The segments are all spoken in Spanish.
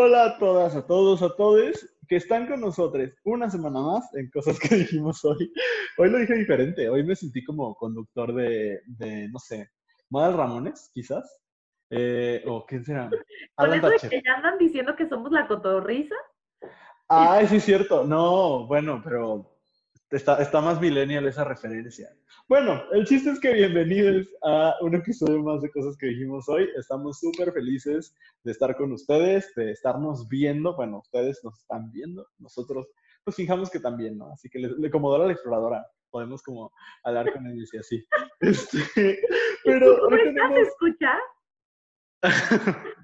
Hola a todas, a todos, a todos que están con nosotros una semana más en cosas que dijimos hoy. Hoy lo dije diferente, hoy me sentí como conductor de, de no sé, Modal Ramones, quizás. Eh, o quién será. Con eso de que ya andan diciendo que somos la cotorriza. Ay, sí, es cierto. No, bueno, pero Está, está, más millennial esa referencia. Bueno, el chiste es que bienvenidos a un episodio más de cosas que dijimos hoy. Estamos súper felices de estar con ustedes, de estarnos viendo. Bueno, ustedes nos están viendo, nosotros pues fijamos que también, ¿no? Así que le, le a la exploradora. Podemos como hablar con él y así. Este, pero... ¿Cómo estás? ¿Escucha?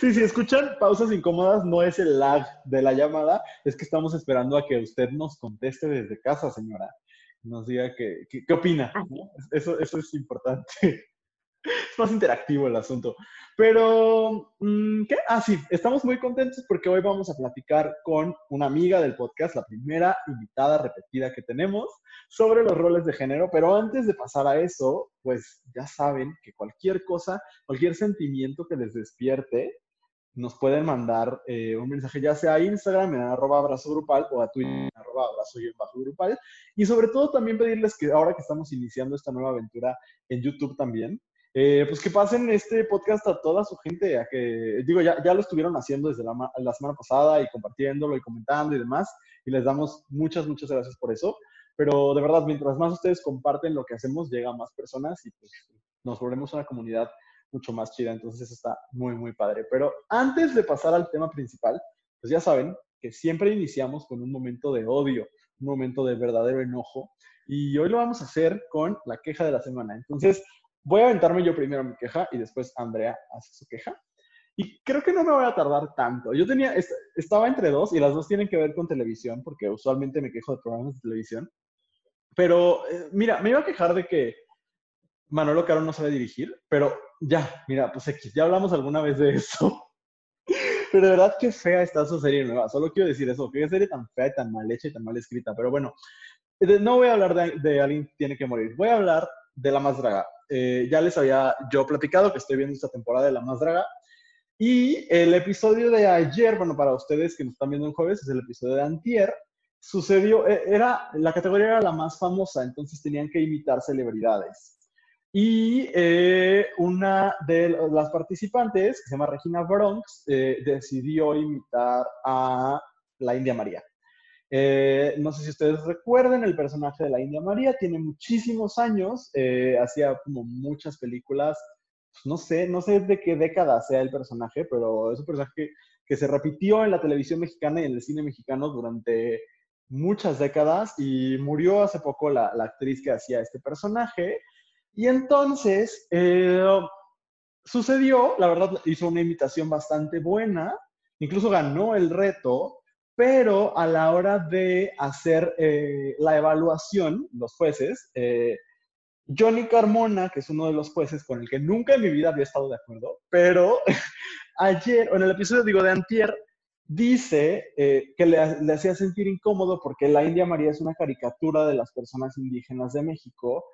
Sí, si escuchan pausas incómodas, no es el lag de la llamada, es que estamos esperando a que usted nos conteste desde casa, señora. Nos diga qué, qué, opina. Eso, eso es importante. Es más interactivo el asunto. Pero, mm, ¿qué? Ah, sí, estamos muy contentos porque hoy vamos a platicar con una amiga del podcast, la primera invitada repetida que tenemos, sobre los roles de género. Pero antes de pasar a eso, pues ya saben que cualquier cosa, cualquier sentimiento que les despierte, nos pueden mandar eh, un mensaje ya sea a Instagram en arroba abrazo grupal o a Twitter en arroba abrazo y grupal. Y sobre todo también pedirles que ahora que estamos iniciando esta nueva aventura en YouTube también, eh, pues que pasen este podcast a toda su gente, a que, digo, ya, ya lo estuvieron haciendo desde la, semana pasada y compartiéndolo y comentando y demás, y les damos muchas, muchas gracias por eso, pero de verdad, mientras más ustedes comparten lo que hacemos, llega a más personas y pues nos volvemos una comunidad mucho más chida, entonces eso está muy, muy padre. Pero antes de pasar al tema principal, pues ya saben que siempre iniciamos con un momento de odio, un momento de verdadero enojo, y hoy lo vamos a hacer con la queja de la semana. Entonces, Voy a aventarme yo primero mi queja y después Andrea hace su queja. Y creo que no me voy a tardar tanto. Yo tenía, estaba entre dos y las dos tienen que ver con televisión, porque usualmente me quejo de programas de televisión. Pero, eh, mira, me iba a quejar de que Manolo Caro no sabe dirigir, pero ya, mira, pues X, ya hablamos alguna vez de eso. Pero de verdad qué fea está su serie nueva. Solo quiero decir eso, qué serie tan fea y tan mal hecha y tan mal escrita. Pero bueno, no voy a hablar de, de Alguien tiene que morir. Voy a hablar de La Más Draga. Eh, ya les había yo platicado que estoy viendo esta temporada de La Más Draga. Y el episodio de ayer, bueno, para ustedes que nos están viendo en jueves, es el episodio de Antier, sucedió, e, era, la categoría era la más famosa, entonces tenían que imitar celebridades. Y eh, una de las participantes, que se llama Regina Bronx, eh, decidió imitar a la India María. Eh, no sé si ustedes recuerden, el personaje de la India María tiene muchísimos años, eh, hacía como muchas películas, pues, no sé, no sé de qué década sea el personaje, pero es un personaje que, se repitió en la televisión mexicana y en el cine mexicano durante muchas décadas y murió hace poco la, actriz que hacía este personaje. Y entonces eh, sucedió, la verdad hizo una imitación bastante buena, incluso ganó el reto, pero a la hora de hacer eh, la evaluación, los jueces, eh, Johnny Carmona, que es uno de los jueces con el que nunca en mi vida había estado de acuerdo, pero ayer, o en el episodio, digo, de Antier, dice eh, que le, le, hacía sentir incómodo porque la India María es una caricatura de las personas indígenas de México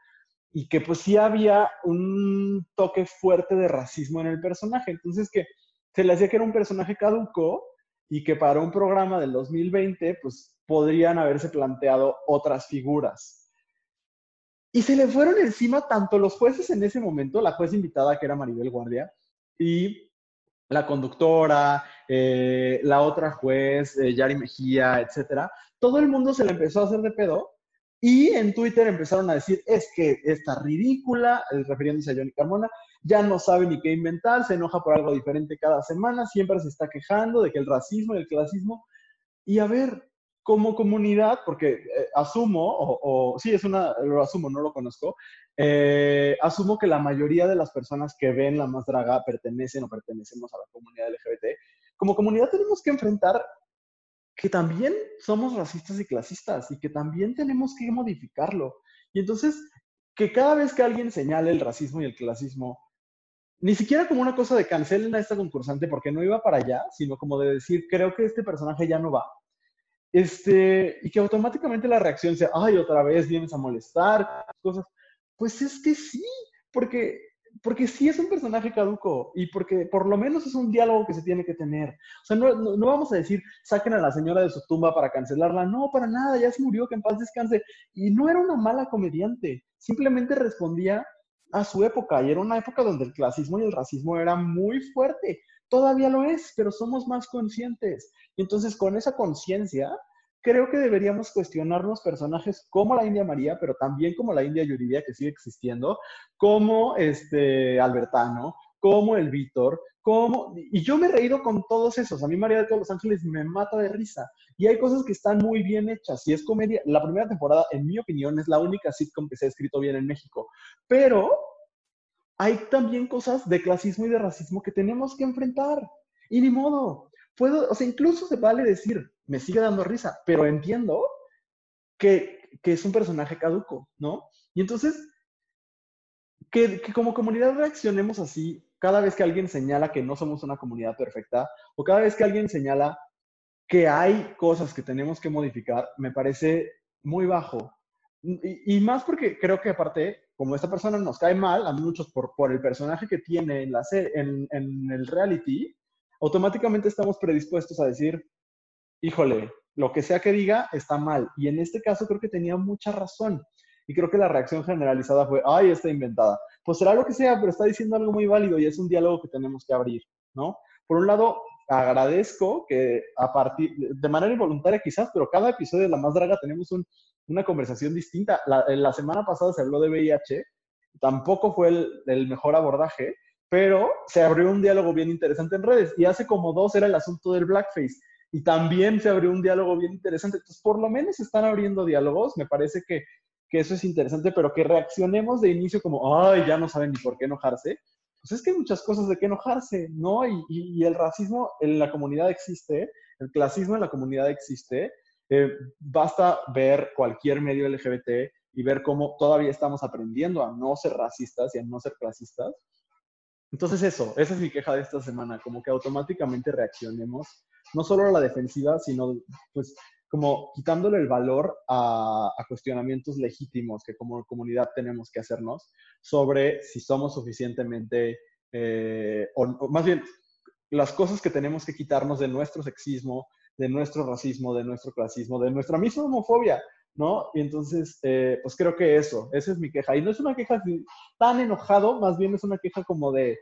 y que pues sí había un toque fuerte de racismo en el personaje. Entonces que se le hacía que era un personaje caduco y que para un programa del 2020, pues podrían haberse planteado otras figuras. Y se le fueron encima tanto los jueces en ese momento, la juez invitada que era Maribel Guardia, y la conductora, eh, la otra juez, eh, Yari Mejía, etcétera. Todo el mundo se le empezó a hacer de pedo y en Twitter empezaron a decir, es que está ridícula, refiriéndose a Johnny Carmona, ya no sabe ni qué inventar, se enoja por algo diferente cada semana, siempre se está quejando de que el racismo y el clasismo. Y a ver, como comunidad, porque eh, asumo, o, sí, es una, lo asumo, no lo conozco, eh, asumo que la mayoría de las personas que ven La Más Draga pertenecen o pertenecemos a la comunidad LGBT. Como comunidad tenemos que enfrentar que también somos racistas y clasistas y que también tenemos que modificarlo. Y entonces, que cada vez que alguien señale el racismo y el clasismo, ni siquiera como una cosa de cancelen a esta concursante porque no iba para allá, sino como de decir, creo que este personaje ya no va. Este, y que automáticamente la reacción sea, ay, otra vez vienes a molestar, cosas. Pues es que sí, porque porque sí es un personaje caduco y porque por lo menos es un diálogo que se tiene que tener. O sea, no, no, vamos a decir, saquen a la señora de su tumba para cancelarla. No, para nada, ya se murió, que en paz descanse. Y no era una mala comediante, simplemente respondía a su época y era una época donde el clasismo y el racismo era muy fuerte. Todavía lo es, pero somos más conscientes. Y entonces con esa conciencia creo que deberíamos cuestionarnos personajes como la India María, pero también como la India Yuridia, que sigue existiendo, como este Albertano, como el Víctor, como... Y yo me he reído con todos esos. A mí María de todos los Ángeles me mata de risa. Y hay cosas que están muy bien hechas. Y es comedia. La primera temporada, en mi opinión, es la única sitcom que se ha escrito bien en México. Pero hay también cosas de clasismo y de racismo que tenemos que enfrentar. Y ni modo. Puedo, o sea, incluso se vale decir, me sigue dando risa, pero entiendo que, es un personaje caduco, ¿no? Y entonces, que, como comunidad reaccionemos así cada vez que alguien señala que no somos una comunidad perfecta o cada vez que alguien señala que hay cosas que tenemos que modificar, me parece muy bajo. Y, más porque creo que aparte, como esta persona nos cae mal, a muchos por, por el personaje que tiene en, la, en, en el reality, automáticamente estamos predispuestos a decir, híjole, lo que sea que diga está mal. Y en este caso creo que tenía mucha razón. Y creo que la reacción generalizada fue, ay, está inventada. Pues será lo que sea, pero está diciendo algo muy válido y es un diálogo que tenemos que abrir, ¿no? Por un lado, agradezco que a partir, de manera involuntaria quizás, pero cada episodio de La Más Draga tenemos una conversación distinta. La, semana pasada se habló de VIH, tampoco fue el, el mejor abordaje, pero se abrió un diálogo bien interesante en redes. Y hace como dos era el asunto del blackface y también se abrió un diálogo bien interesante. Entonces, por lo menos están abriendo diálogos, me parece que, eso es interesante, pero que reaccionemos de inicio como, ay, ya no saben ni por qué enojarse. Pues es que hay muchas cosas de qué enojarse, ¿no? Y, el racismo en la comunidad existe, el clasismo en la comunidad existe. Eh, basta ver cualquier medio LGBT y ver cómo todavía estamos aprendiendo a no ser racistas y a no ser clasistas. Entonces eso, esa es mi queja de esta semana, como que automáticamente reaccionemos no solo la defensiva, sino pues como quitándole el valor a, cuestionamientos legítimos que como comunidad tenemos que hacernos sobre si somos suficientemente, eh, o, más bien, las cosas que tenemos que quitarnos de nuestro sexismo, de nuestro racismo, de nuestro clasismo, de nuestra misma homofobia, ¿no? Y entonces, eh, pues creo que eso, esa es mi queja. Y no es una queja tan enojado, más bien es una queja como de,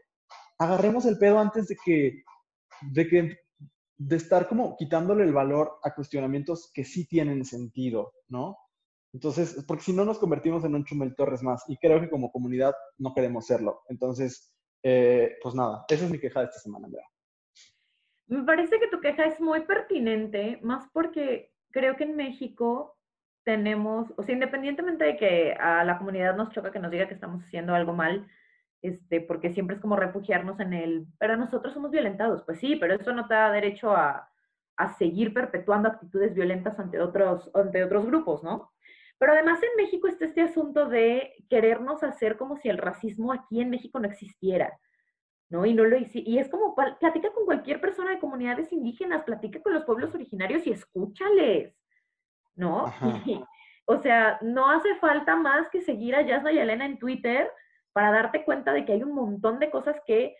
agarremos el pedo antes de que, de que de estar como quitándole el valor a cuestionamientos que sí tienen sentido, ¿no? Entonces, porque si no nos convertimos en un Chumel Torres más, y creo que como comunidad no queremos serlo. Entonces, eh, pues nada, esa es mi queja de esta semana, Andrea. Me parece que tu queja es muy pertinente, más porque creo que en México tenemos, o sea, independientemente de que a la comunidad nos choca que nos diga que estamos haciendo algo mal, este, porque siempre es como refugiarnos en el, pero nosotros somos violentados. Pues sí, pero eso no te da derecho a, a seguir perpetuando actitudes violentas ante otros, ante otros grupos, ¿no? Pero además en México está este asunto de querernos hacer como si el racismo aquí en México no existiera, ¿no? Y no lo y es como platica con cualquier persona de comunidades indígenas, platica con los pueblos originarios y escúchales, ¿no? o sea, no hace falta más que seguir a Yasna y Elena en Twitter para darte cuenta de que hay un montón de cosas que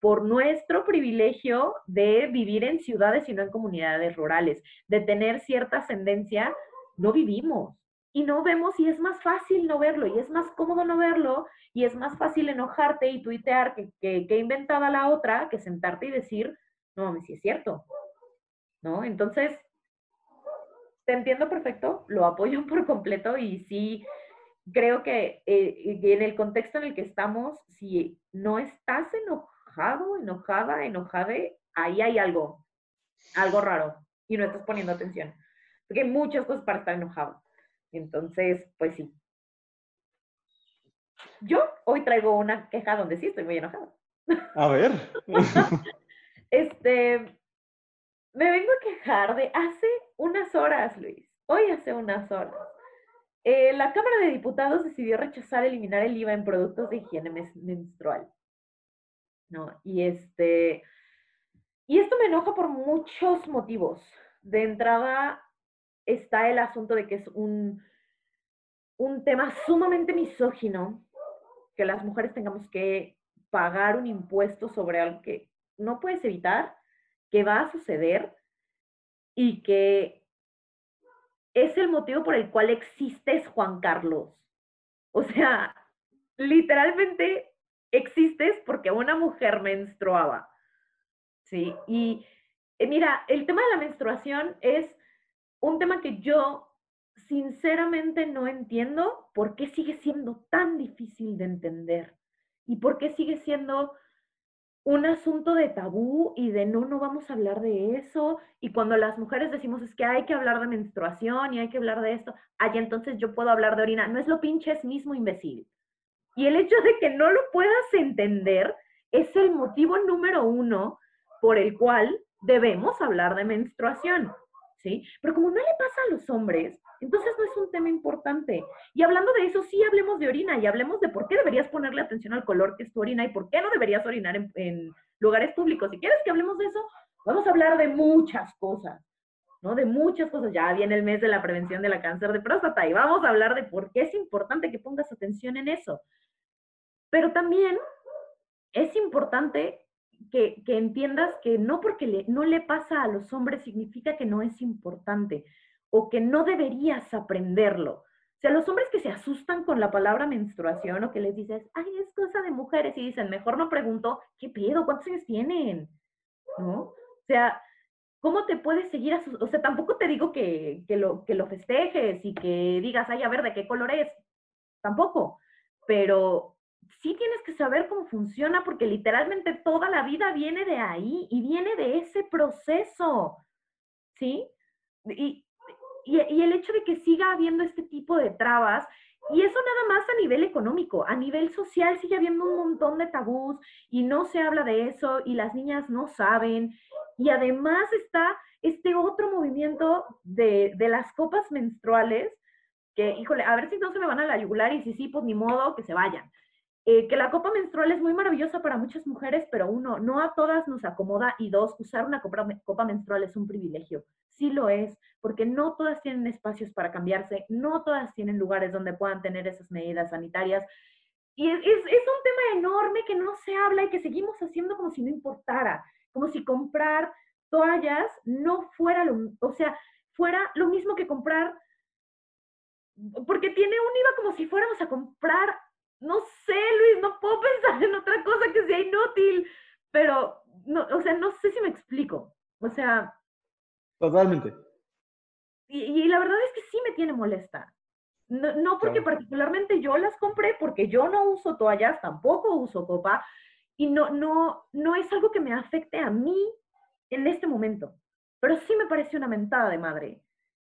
por nuestro privilegio de vivir en ciudades y no en comunidades rurales, de tener cierta ascendencia, no vivimos y no vemos y es más fácil no verlo y es más cómodo no verlo y es más fácil enojarte y tuitear que, que, que inventada la otra que sentarte y decir, no, si es cierto, ¿no? Entonces, te entiendo perfecto, lo apoyo por completo y sí, creo que eh, en el contexto en el que estamos, si no estás enojado, enojada, enojada, ahí hay algo, algo raro y no estás poniendo atención. Porque hay muchas cosas para estar enojado. Entonces, pues sí. Yo hoy traigo una queja donde sí estoy muy enojada. A ver. este, me vengo a quejar de hace unas horas, Luis. Hoy hace unas horas eh, la Cámara de Diputados decidió rechazar eliminar el IVA en productos de higiene menstrual. ¿no? Y, este, y esto me enoja por muchos motivos. De entrada está el asunto de que es un, un tema sumamente misógino que las mujeres tengamos que pagar un impuesto sobre algo que no puedes evitar, que va a suceder y que es el motivo por el cual existes, Juan Carlos. O sea, literalmente existes porque una mujer menstruaba. ¿Sí? Y eh, mira, el tema de la menstruación es un tema que yo sinceramente no entiendo por qué sigue siendo tan difícil de entender y por qué sigue siendo un asunto de tabú y de no, no vamos a hablar de eso. Y cuando las mujeres decimos es que hay que hablar de menstruación y hay que hablar de esto, allá entonces yo puedo hablar de orina. No es lo pinches mismo, imbécil. Y el hecho de que no lo puedas entender es el motivo número uno por el cual debemos hablar de menstruación. ¿Sí? Pero como no le pasa a los hombres, entonces no es un tema importante. Y hablando de eso, sí hablemos de orina y hablemos de por qué deberías ponerle atención al color que es tu orina y por qué no deberías orinar en, lugares públicos. Si quieres que hablemos de eso, vamos a hablar de muchas cosas, ¿no? De muchas cosas. Ya viene el mes de la prevención de cáncer de próstata y vamos a hablar de por qué es importante que pongas atención en eso. Pero también es importante que, entiendas que no porque no le pasa a los hombres significa que no es importante o que no deberías aprenderlo. O sea, los hombres que se asustan con la palabra menstruación o que les dices, ay, es cosa de mujeres, y dicen, mejor no pregunto, ¿qué pedo? ¿Cuántos años tienen? ¿No? O sea, ¿cómo te puedes seguir asustando? O sea, tampoco te digo que, lo, que lo festejes y que digas, ay, a ver, ¿de qué color es? Tampoco. Pero sí tienes que saber cómo funciona porque literalmente toda la vida viene de ahí y viene de ese proceso. ¿Sí? Y, y, el hecho de que siga habiendo este tipo de trabas, y eso nada más a nivel económico, a nivel social sigue habiendo un montón de tabús y no se habla de eso y las niñas no saben. Y además está este otro movimiento de, de las copas menstruales, que, híjole, a ver si no se me van a la yugular y si sí, pues ni modo, que se vayan. Eh, que la copa menstrual es muy maravillosa para muchas mujeres, pero uno, no a todas nos acomoda y dos, usar una copa, menstrual es un privilegio. Sí lo es, porque no todas tienen espacios para cambiarse, no todas tienen lugares donde puedan tener esas medidas sanitarias. Y es, es, un tema enorme que no se habla y que seguimos haciendo como si no importara, como si comprar toallas no fuera lo, o sea, fuera lo mismo que comprar, porque tiene un IVA como si fuéramos a comprar no sé, Luis, no puedo pensar en otra cosa que sea inútil, pero, no, o sea, no sé si me explico. O sea... Totalmente. Y, la verdad es que sí me tiene molesta. No, porque particularmente yo las compré, porque yo no uso toallas, tampoco uso copa, y no, no, no es algo que me afecte a mí en este momento. Pero sí me parece una mentada de madre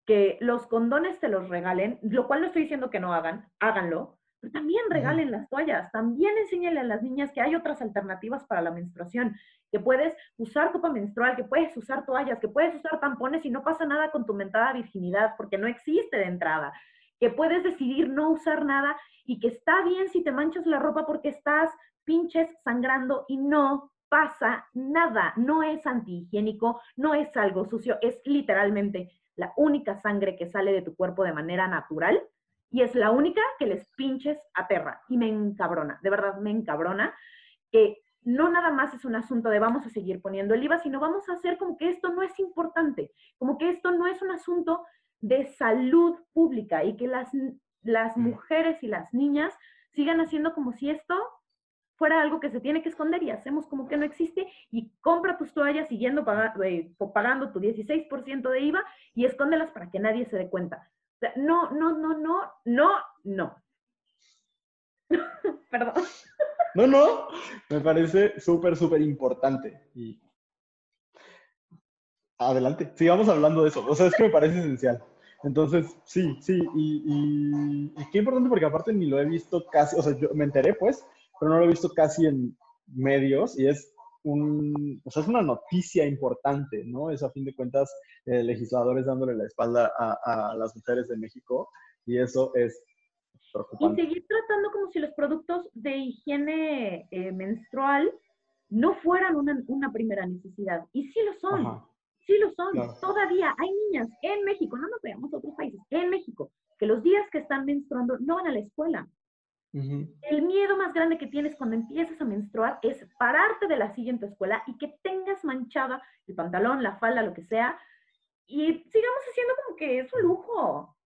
que los condones te los regalen, lo cual no estoy diciendo que no hagan, háganlo, pero también regalen las toallas, también enséñale a las niñas que hay otras alternativas para la menstruación, que puedes usar copa menstrual, que puedes usar toallas, que puedes usar tampones y no pasa nada con tu mentada virginidad, porque no existe de entrada, que puedes decidir no usar nada y que está bien si te manchas la ropa porque estás pinches sangrando y no pasa nada, no es antihigiénico, no es algo sucio, es literalmente la única sangre que sale de tu cuerpo de manera natural y es la única que les pinches aterra y me encabrona, de verdad me encabrona, que no nada más es un asunto de vamos a seguir poniendo el IVA, sino vamos a hacer como que esto no es importante, como que esto no es un asunto de salud pública y que las, las mm. mujeres y las niñas sigan haciendo como si esto fuera algo que se tiene que esconder y hacemos como que no existe y compra tus toallas siguiendo eh, pagando tu 16% de IVA y escóndelas para que nadie se dé cuenta no, no, no, no, no, no. Perdón. No, no, me parece súper, súper importante. Y adelante, sigamos hablando de eso. O sea, es que me parece esencial. Entonces, sí, sí, y, y, qué importante porque aparte ni lo he visto casi, o sea, yo me enteré pues, pero no lo he visto casi en medios y es un, o sea, es una noticia importante, ¿no? Es a fin de cuentas eh, legisladores dándole la espalda a, las mujeres de México y eso es preocupante. Y seguir tratando como si los productos de higiene eh, menstrual no fueran una, primera necesidad. Y sí lo son, sí lo son. Todavía hay niñas en México, no nos veamos a otros países, en México, que los días que están menstruando no van a la escuela. El miedo más grande que tienes cuando empiezas a menstruar es pararte de la silla en tu escuela y que tengas manchada el pantalón, la falda, lo que sea, y sigamos haciendo como que es un lujo,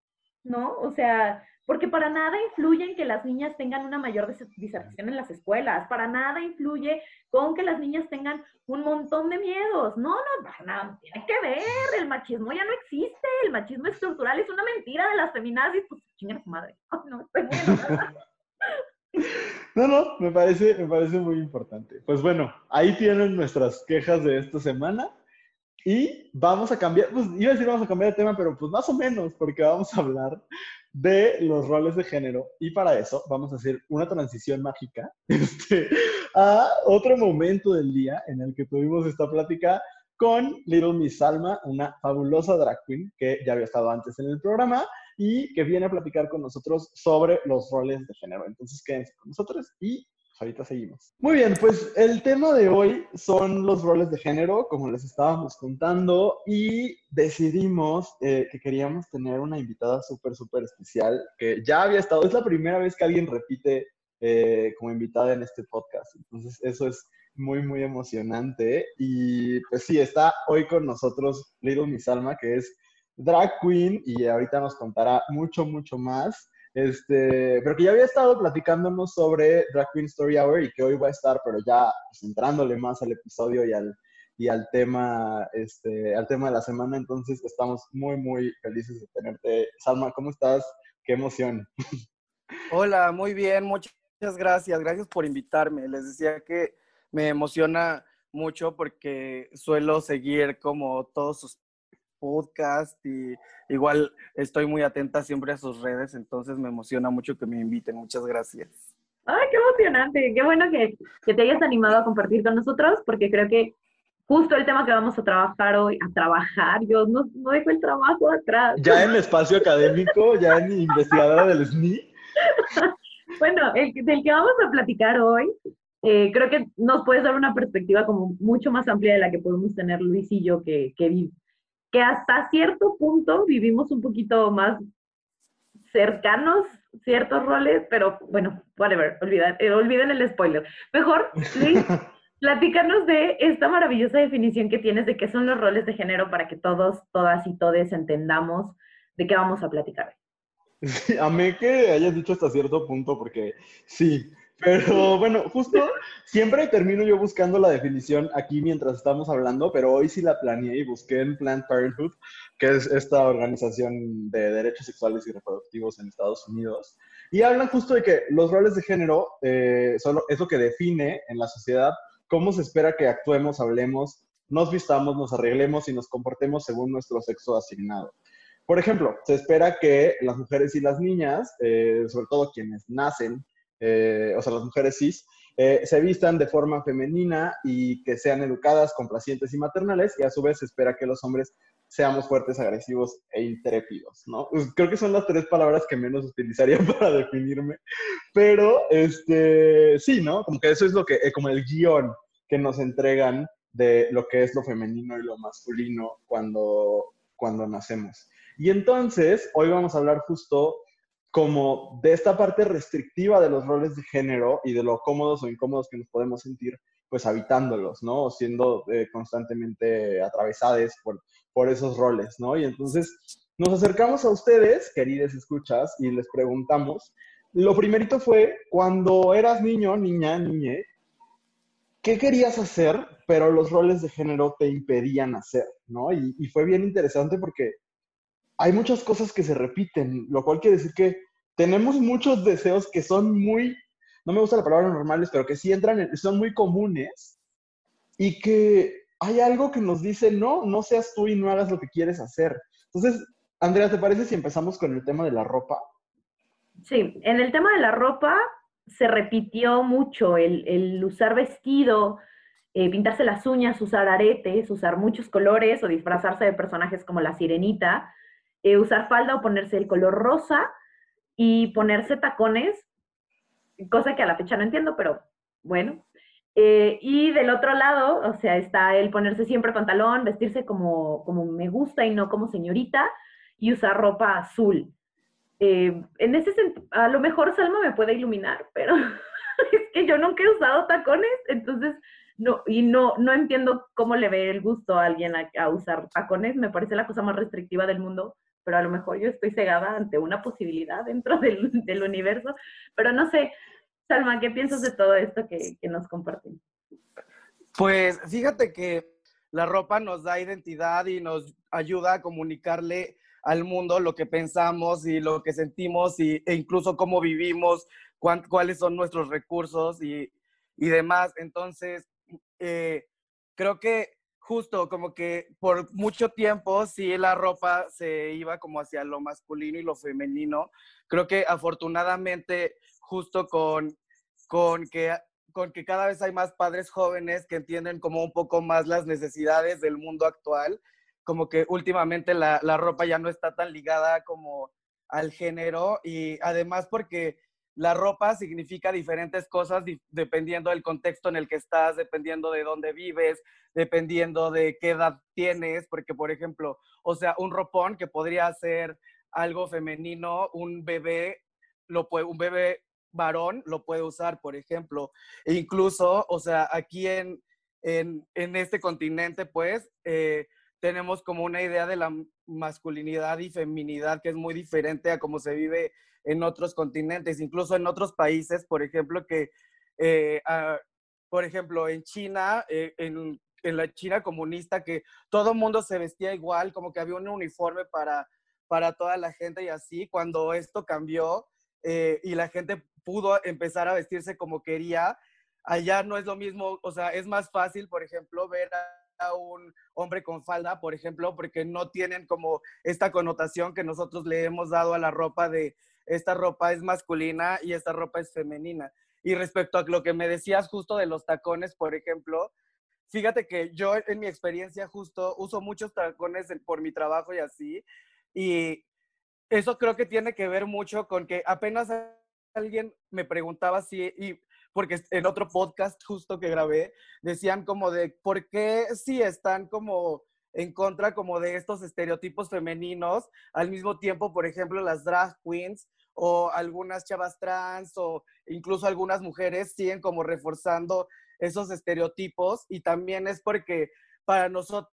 ¿no? O sea, porque para nada influye en que las niñas tengan una mayor disertación en las escuelas, para nada influye con que las niñas tengan un montón de miedos. No, no, para nada, tiene que ver, el machismo ya no existe, el machismo estructural es una mentira de las feminazis, pues chinga su madre. no, estoy muy No, no, me parece, me parece muy importante. Pues bueno, ahí tienen nuestras quejas de esta semana. Y vamos a cambiar, pues iba a decir vamos a cambiar de tema, pero pues más o menos, porque vamos a hablar de los roles de género. Y para eso vamos a hacer una transición mágica este, a otro momento del día en el que tuvimos esta plática con Little Miss Salma, una fabulosa drag queen que ya había estado antes en el programa y que viene a platicar con nosotros sobre los roles de género. Entonces quédense con nosotros y ahorita seguimos. Muy bien, pues el tema de hoy son los roles de género, como les estábamos contando, y decidimos eh, que queríamos tener una invitada súper, súper especial, que ya había estado, es la primera vez que alguien repite eh, como invitada en este podcast, entonces eso es muy, muy emocionante. Y pues sí, está hoy con nosotros Little Miss Alma, que es drag queen, y ahorita nos contará mucho, mucho más. Este, pero que ya había estado platicándonos sobre Drag Queen Story Hour y que hoy va a estar, pero ya centrándole pues, más al episodio y al, y al tema, este, al tema de la semana. Entonces estamos muy, muy felices de tenerte. Salma, ¿cómo estás? Qué emoción. Hola, muy bien, muchas gracias. Gracias por invitarme. Les decía que me emociona mucho porque suelo seguir como todos sus podcast y igual estoy muy atenta siempre a sus redes, entonces me emociona mucho que me inviten. Muchas gracias. Ay, qué emocionante, qué bueno que, que te hayas animado a compartir con nosotros, porque creo que justo el tema que vamos a trabajar hoy, a trabajar, yo no, no dejo el trabajo atrás. Ya en el espacio académico, ya en investigadora del SNI. bueno, el, del que vamos a platicar hoy, eh, creo que nos puede dar una perspectiva como mucho más amplia de la que podemos tener Luis y yo, que, que, que hasta cierto punto vivimos un poquito más cercanos ciertos roles, pero bueno, whatever, olviden, eh, olviden el spoiler. Mejor, Luis, platícanos de esta maravillosa definición que tienes de qué son los roles de género para que todos, todas y todes entendamos de qué vamos a platicar. Sí, amé que hayas dicho hasta cierto punto, porque sí, pero bueno, justo siempre termino yo buscando la definición aquí mientras estamos hablando, pero hoy sí la planeé y busqué en Planned Parenthood, que es esta organización de derechos sexuales y reproductivos en Estados Unidos. Y hablan justo de que los roles de género eh, son, es que define en la sociedad cómo se espera que actuemos, hablemos, nos vistamos, nos arreglemos y nos comportemos según nuestro sexo asignado. Por ejemplo, se espera que las mujeres y las niñas, eh, sobre todo quienes nacen eh, o sea, las mujeres cis, eh, se vistan de forma femenina y que sean educadas, complacientes y maternales, y a su vez se espera que los hombres seamos fuertes, agresivos e intrépidos, ¿no? Pues, creo que son las tres palabras que menos utilizaría para definirme, pero este, sí, ¿no? Como que eso es lo que, eh, como el guion que nos entregan de lo que es lo femenino y lo masculino cuando, cuando nacemos. Y entonces, hoy vamos a hablar justo como de esta parte restrictiva de los roles de género y de lo cómodos o incómodos que nos podemos sentir, pues habitándolos, ¿no? O siendo eh, constantemente atravesados por, por esos roles, ¿no? Y entonces nos acercamos a ustedes, queridas escuchas, y les preguntamos, lo primerito fue, cuando eras niño, niña, niñe, ¿qué querías hacer, pero los roles de género te impedían hacer, ¿no? Y, y fue bien interesante porque hay muchas cosas que se repiten, lo cual quiere decir que tenemos muchos deseos que son muy, no me gusta la palabra normales, pero que sí entran, en, son muy comunes y que hay algo que nos dice, no, no seas tú y no hagas lo que quieres hacer. Entonces, Andrea, ¿te parece si empezamos con el tema de la ropa? Sí, en el tema de la ropa se repitió mucho el, usar vestido, eh, pintarse las uñas, usar aretes, usar muchos colores o disfrazarse de personajes como la sirenita, eh, usar falda o ponerse el color rosa y ponerse tacones, cosa que a la fecha no entiendo, pero bueno. Eh, y del otro lado, o sea, está el ponerse siempre pantalón, vestirse como, como me gusta y no como señorita, y usar ropa azul. eh, en ese sentido, a lo mejor Salma me puede iluminar, pero es que yo nunca he usado tacones, entonces no, y no, no entiendo cómo le ve el gusto a alguien a, usar tacones, me parece la cosa más restrictiva del mundo, pero a lo mejor yo estoy cegada ante una posibilidad dentro del, universo, pero no sé, Salma, ¿qué piensas de todo esto que, que nos comparten? Pues fíjate que la ropa nos da identidad y nos ayuda a comunicarle al mundo lo que pensamos y lo que sentimos y, e incluso cómo vivimos, cuáles son nuestros recursos y, y demás. Entonces, eh, creo que justo como que por mucho tiempo sí la ropa se iba como hacia lo masculino y lo femenino. Creo que afortunadamente justo con, con que con que cada vez hay más padres jóvenes que entienden como un poco más las necesidades del mundo actual como que últimamente la, ropa ya no está tan ligada como al género y además porque la ropa significa diferentes cosas dependiendo del contexto en el que estás, dependiendo de dónde vives, dependiendo de qué edad tienes, porque por ejemplo, o sea, un ropón que podría ser algo femenino, un bebé lo puede, un bebé varón lo puede usar, por ejemplo, e incluso, o sea, aquí en, en, este continente, pues, eh, tenemos como una idea de la masculinidad y feminidad que es muy diferente a cómo se vive en otros continentes, incluso en otros países, por ejemplo, que, eh, ah, por ejemplo, en China, eh, en, en, la China comunista, que todo el mundo se vestía igual, como que había un uniforme para, para toda la gente y así, cuando esto cambió eh, y la gente pudo empezar a vestirse como quería, allá no es lo mismo, o sea, es más fácil, por ejemplo, ver a a un hombre con falda, por ejemplo, porque no tienen como esta connotación que nosotros le hemos dado a la ropa de esta ropa es masculina y esta ropa es femenina. Y respecto a lo que me decías justo de los tacones, por ejemplo, fíjate que yo en mi experiencia justo uso muchos tacones por mi trabajo y así, y eso creo que tiene que ver mucho con que apenas alguien me preguntaba si, porque en otro podcast justo que grabé, decían como de, ¿por qué si están como en contra como de estos estereotipos femeninos, al mismo tiempo, por ejemplo, las drag queens o algunas chavas trans o incluso algunas mujeres siguen como reforzando esos estereotipos y también es porque para nosotros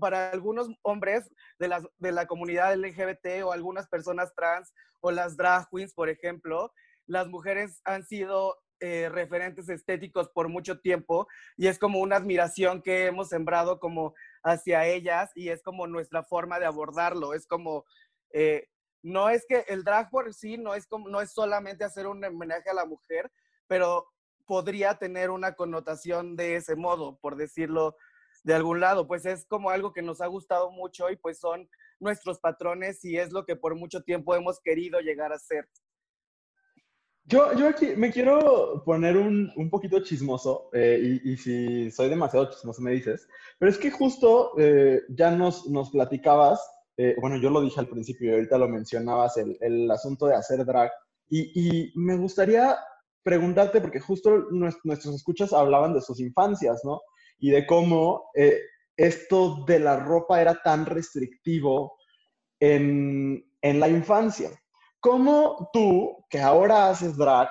para algunos hombres de la, de la comunidad LGBT o algunas personas trans o las drag queens, por ejemplo, las mujeres han sido eh, referentes estéticos por mucho tiempo y es como una admiración que hemos sembrado como hacia ellas y es como nuestra forma de abordarlo. Es como, eh, no es que el drag por sí no es, como, no es solamente hacer un homenaje a la mujer, pero podría tener una connotación de ese modo, por decirlo de algún lado. Pues es como algo que nos ha gustado mucho y pues son nuestros patrones y es lo que por mucho tiempo hemos querido llegar a ser. Yo, yo aquí me quiero poner un, un poquito chismoso, eh, y, y, si soy demasiado chismoso me dices, pero es que justo eh, ya nos, nos platicabas, eh, bueno, yo lo dije al principio y ahorita lo mencionabas, el, el asunto de hacer drag, y, y, me gustaría preguntarte, porque justo nuestros escuchas hablaban de sus infancias, ¿no? Y de cómo esto de la ropa era tan restrictivo en, en la infancia. ¿Cómo tú, que ahora haces drag,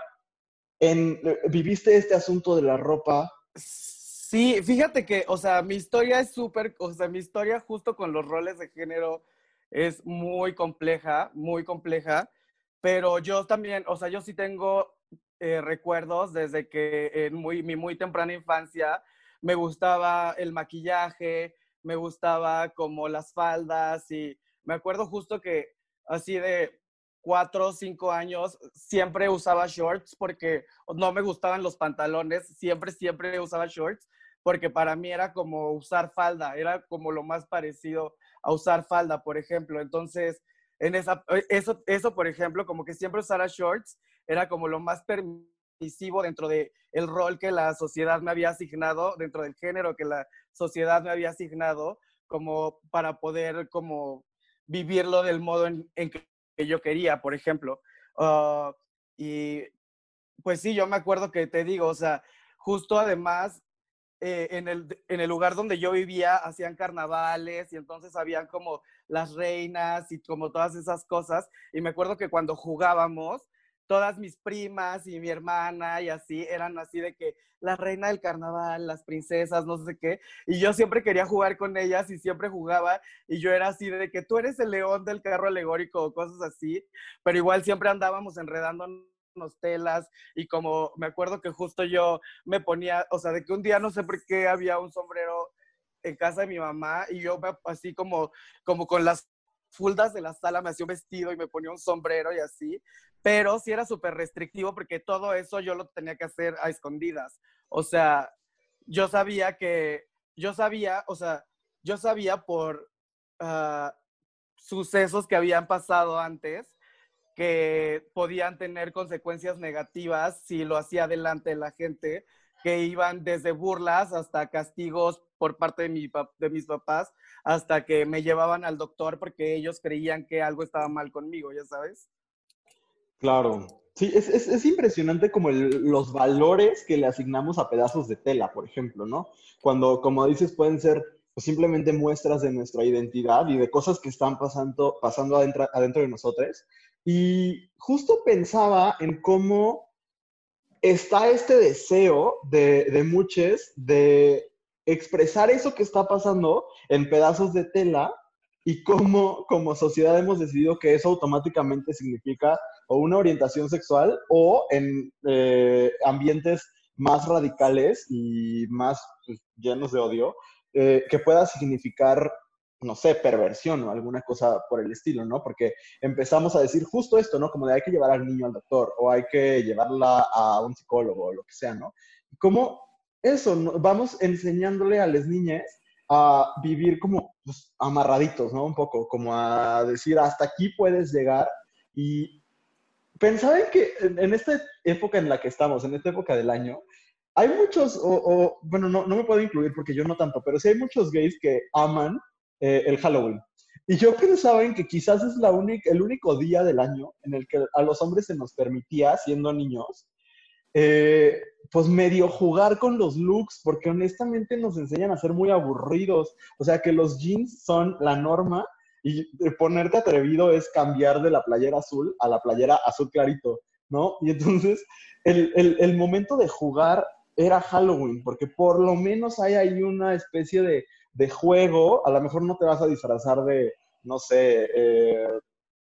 eh, viviste este asunto de la ropa? Sí, fíjate que, o sea, mi historia es súper, o sea, mi historia justo con los roles de género es muy compleja, muy compleja, pero yo también, o sea, yo sí tengo eh, recuerdos desde que en muy, mi muy temprana infancia me gustaba el maquillaje, me gustaba como las faldas y me acuerdo justo que así de, cuatro o cinco años siempre usaba shorts porque no me gustaban los pantalones, siempre, siempre usaba shorts porque para mí era como usar falda, era como lo más parecido a usar falda, por ejemplo. Entonces, en esa, eso, eso, por ejemplo, como que siempre usara shorts era como lo más permisivo dentro de el rol que la sociedad me había asignado, dentro del género que la sociedad me había asignado, como para poder como vivirlo del modo en que que yo quería, por ejemplo. Ah, y pues sí, yo me acuerdo que te digo, o sea, justo además, eh, en, el, en el lugar donde yo vivía hacían carnavales y entonces habían como las reinas y como todas esas cosas. Y me acuerdo que cuando jugábamos, todas mis primas y mi hermana y así eran así de que la reina del carnaval, las princesas, no sé qué. Y yo siempre quería jugar con ellas y siempre jugaba y yo era así de que tú eres el león del carro alegórico o cosas así, pero igual siempre andábamos enredando telas y como me acuerdo que justo yo me ponía, o sea, de que un día no sé por qué había un sombrero en casa de mi mamá y yo así como, como con las fuldas de la sala me hacía un vestido y me ponía un sombrero y así, pero sí era súper restrictivo porque todo eso yo lo tenía que hacer a escondidas. O sea, yo sabía que, yo sabía, o sea, yo sabía por ah, sucesos que habían pasado antes que podían tener consecuencias negativas si lo hacía delante de la gente, que iban desde burlas hasta castigos por parte de, mi, de mis papás, hasta que me llevaban al doctor porque ellos creían que algo estaba mal conmigo, ya sabes. Claro. Sí, es, es, es impresionante como los valores que le asignamos a pedazos de tela, por ejemplo, ¿no? Cuando, como dices, pueden ser pues, simplemente muestras de nuestra identidad y de cosas que están pasando, pasando adentro, adentro de nosotros. Y justo pensaba en cómo está este deseo de, de muchos de expresar eso que está pasando en pedazos de tela y cómo como sociedad hemos decidido que eso automáticamente significa o una orientación sexual o en eh, ambientes más radicales y más pues, llenos de odio, eh, que pueda significar no sé, perversión o alguna cosa por el estilo, ¿no? Porque empezamos a decir justo esto, ¿no? Como de hay que llevar al niño al doctor o hay que llevarla a un psicólogo o lo que sea, ¿no? Como eso, vamos enseñándole a las niñas a vivir como pues, amarraditos, ¿no? Un poco, como a decir, hasta aquí puedes llegar y pensaba en que en, esta época en la que estamos, en esta época del año, hay muchos, o, bueno, no, no me puedo incluir porque yo no tanto, pero sí hay muchos gays que aman eh, el Halloween. Y yo pensaba en que quizás es la única, el único día del año en el que a los hombres se nos permitía, siendo niños, eh, pues medio jugar con los looks, porque honestamente nos enseñan a ser muy aburridos. O sea, que los jeans son la norma y ponerte atrevido es cambiar de la playera azul a la playera azul clarito, ¿no? Y entonces el, el, momento de jugar era Halloween, porque por lo menos hay ahí una especie de de juego, a lo mejor no te vas a disfrazar de, no sé, eh,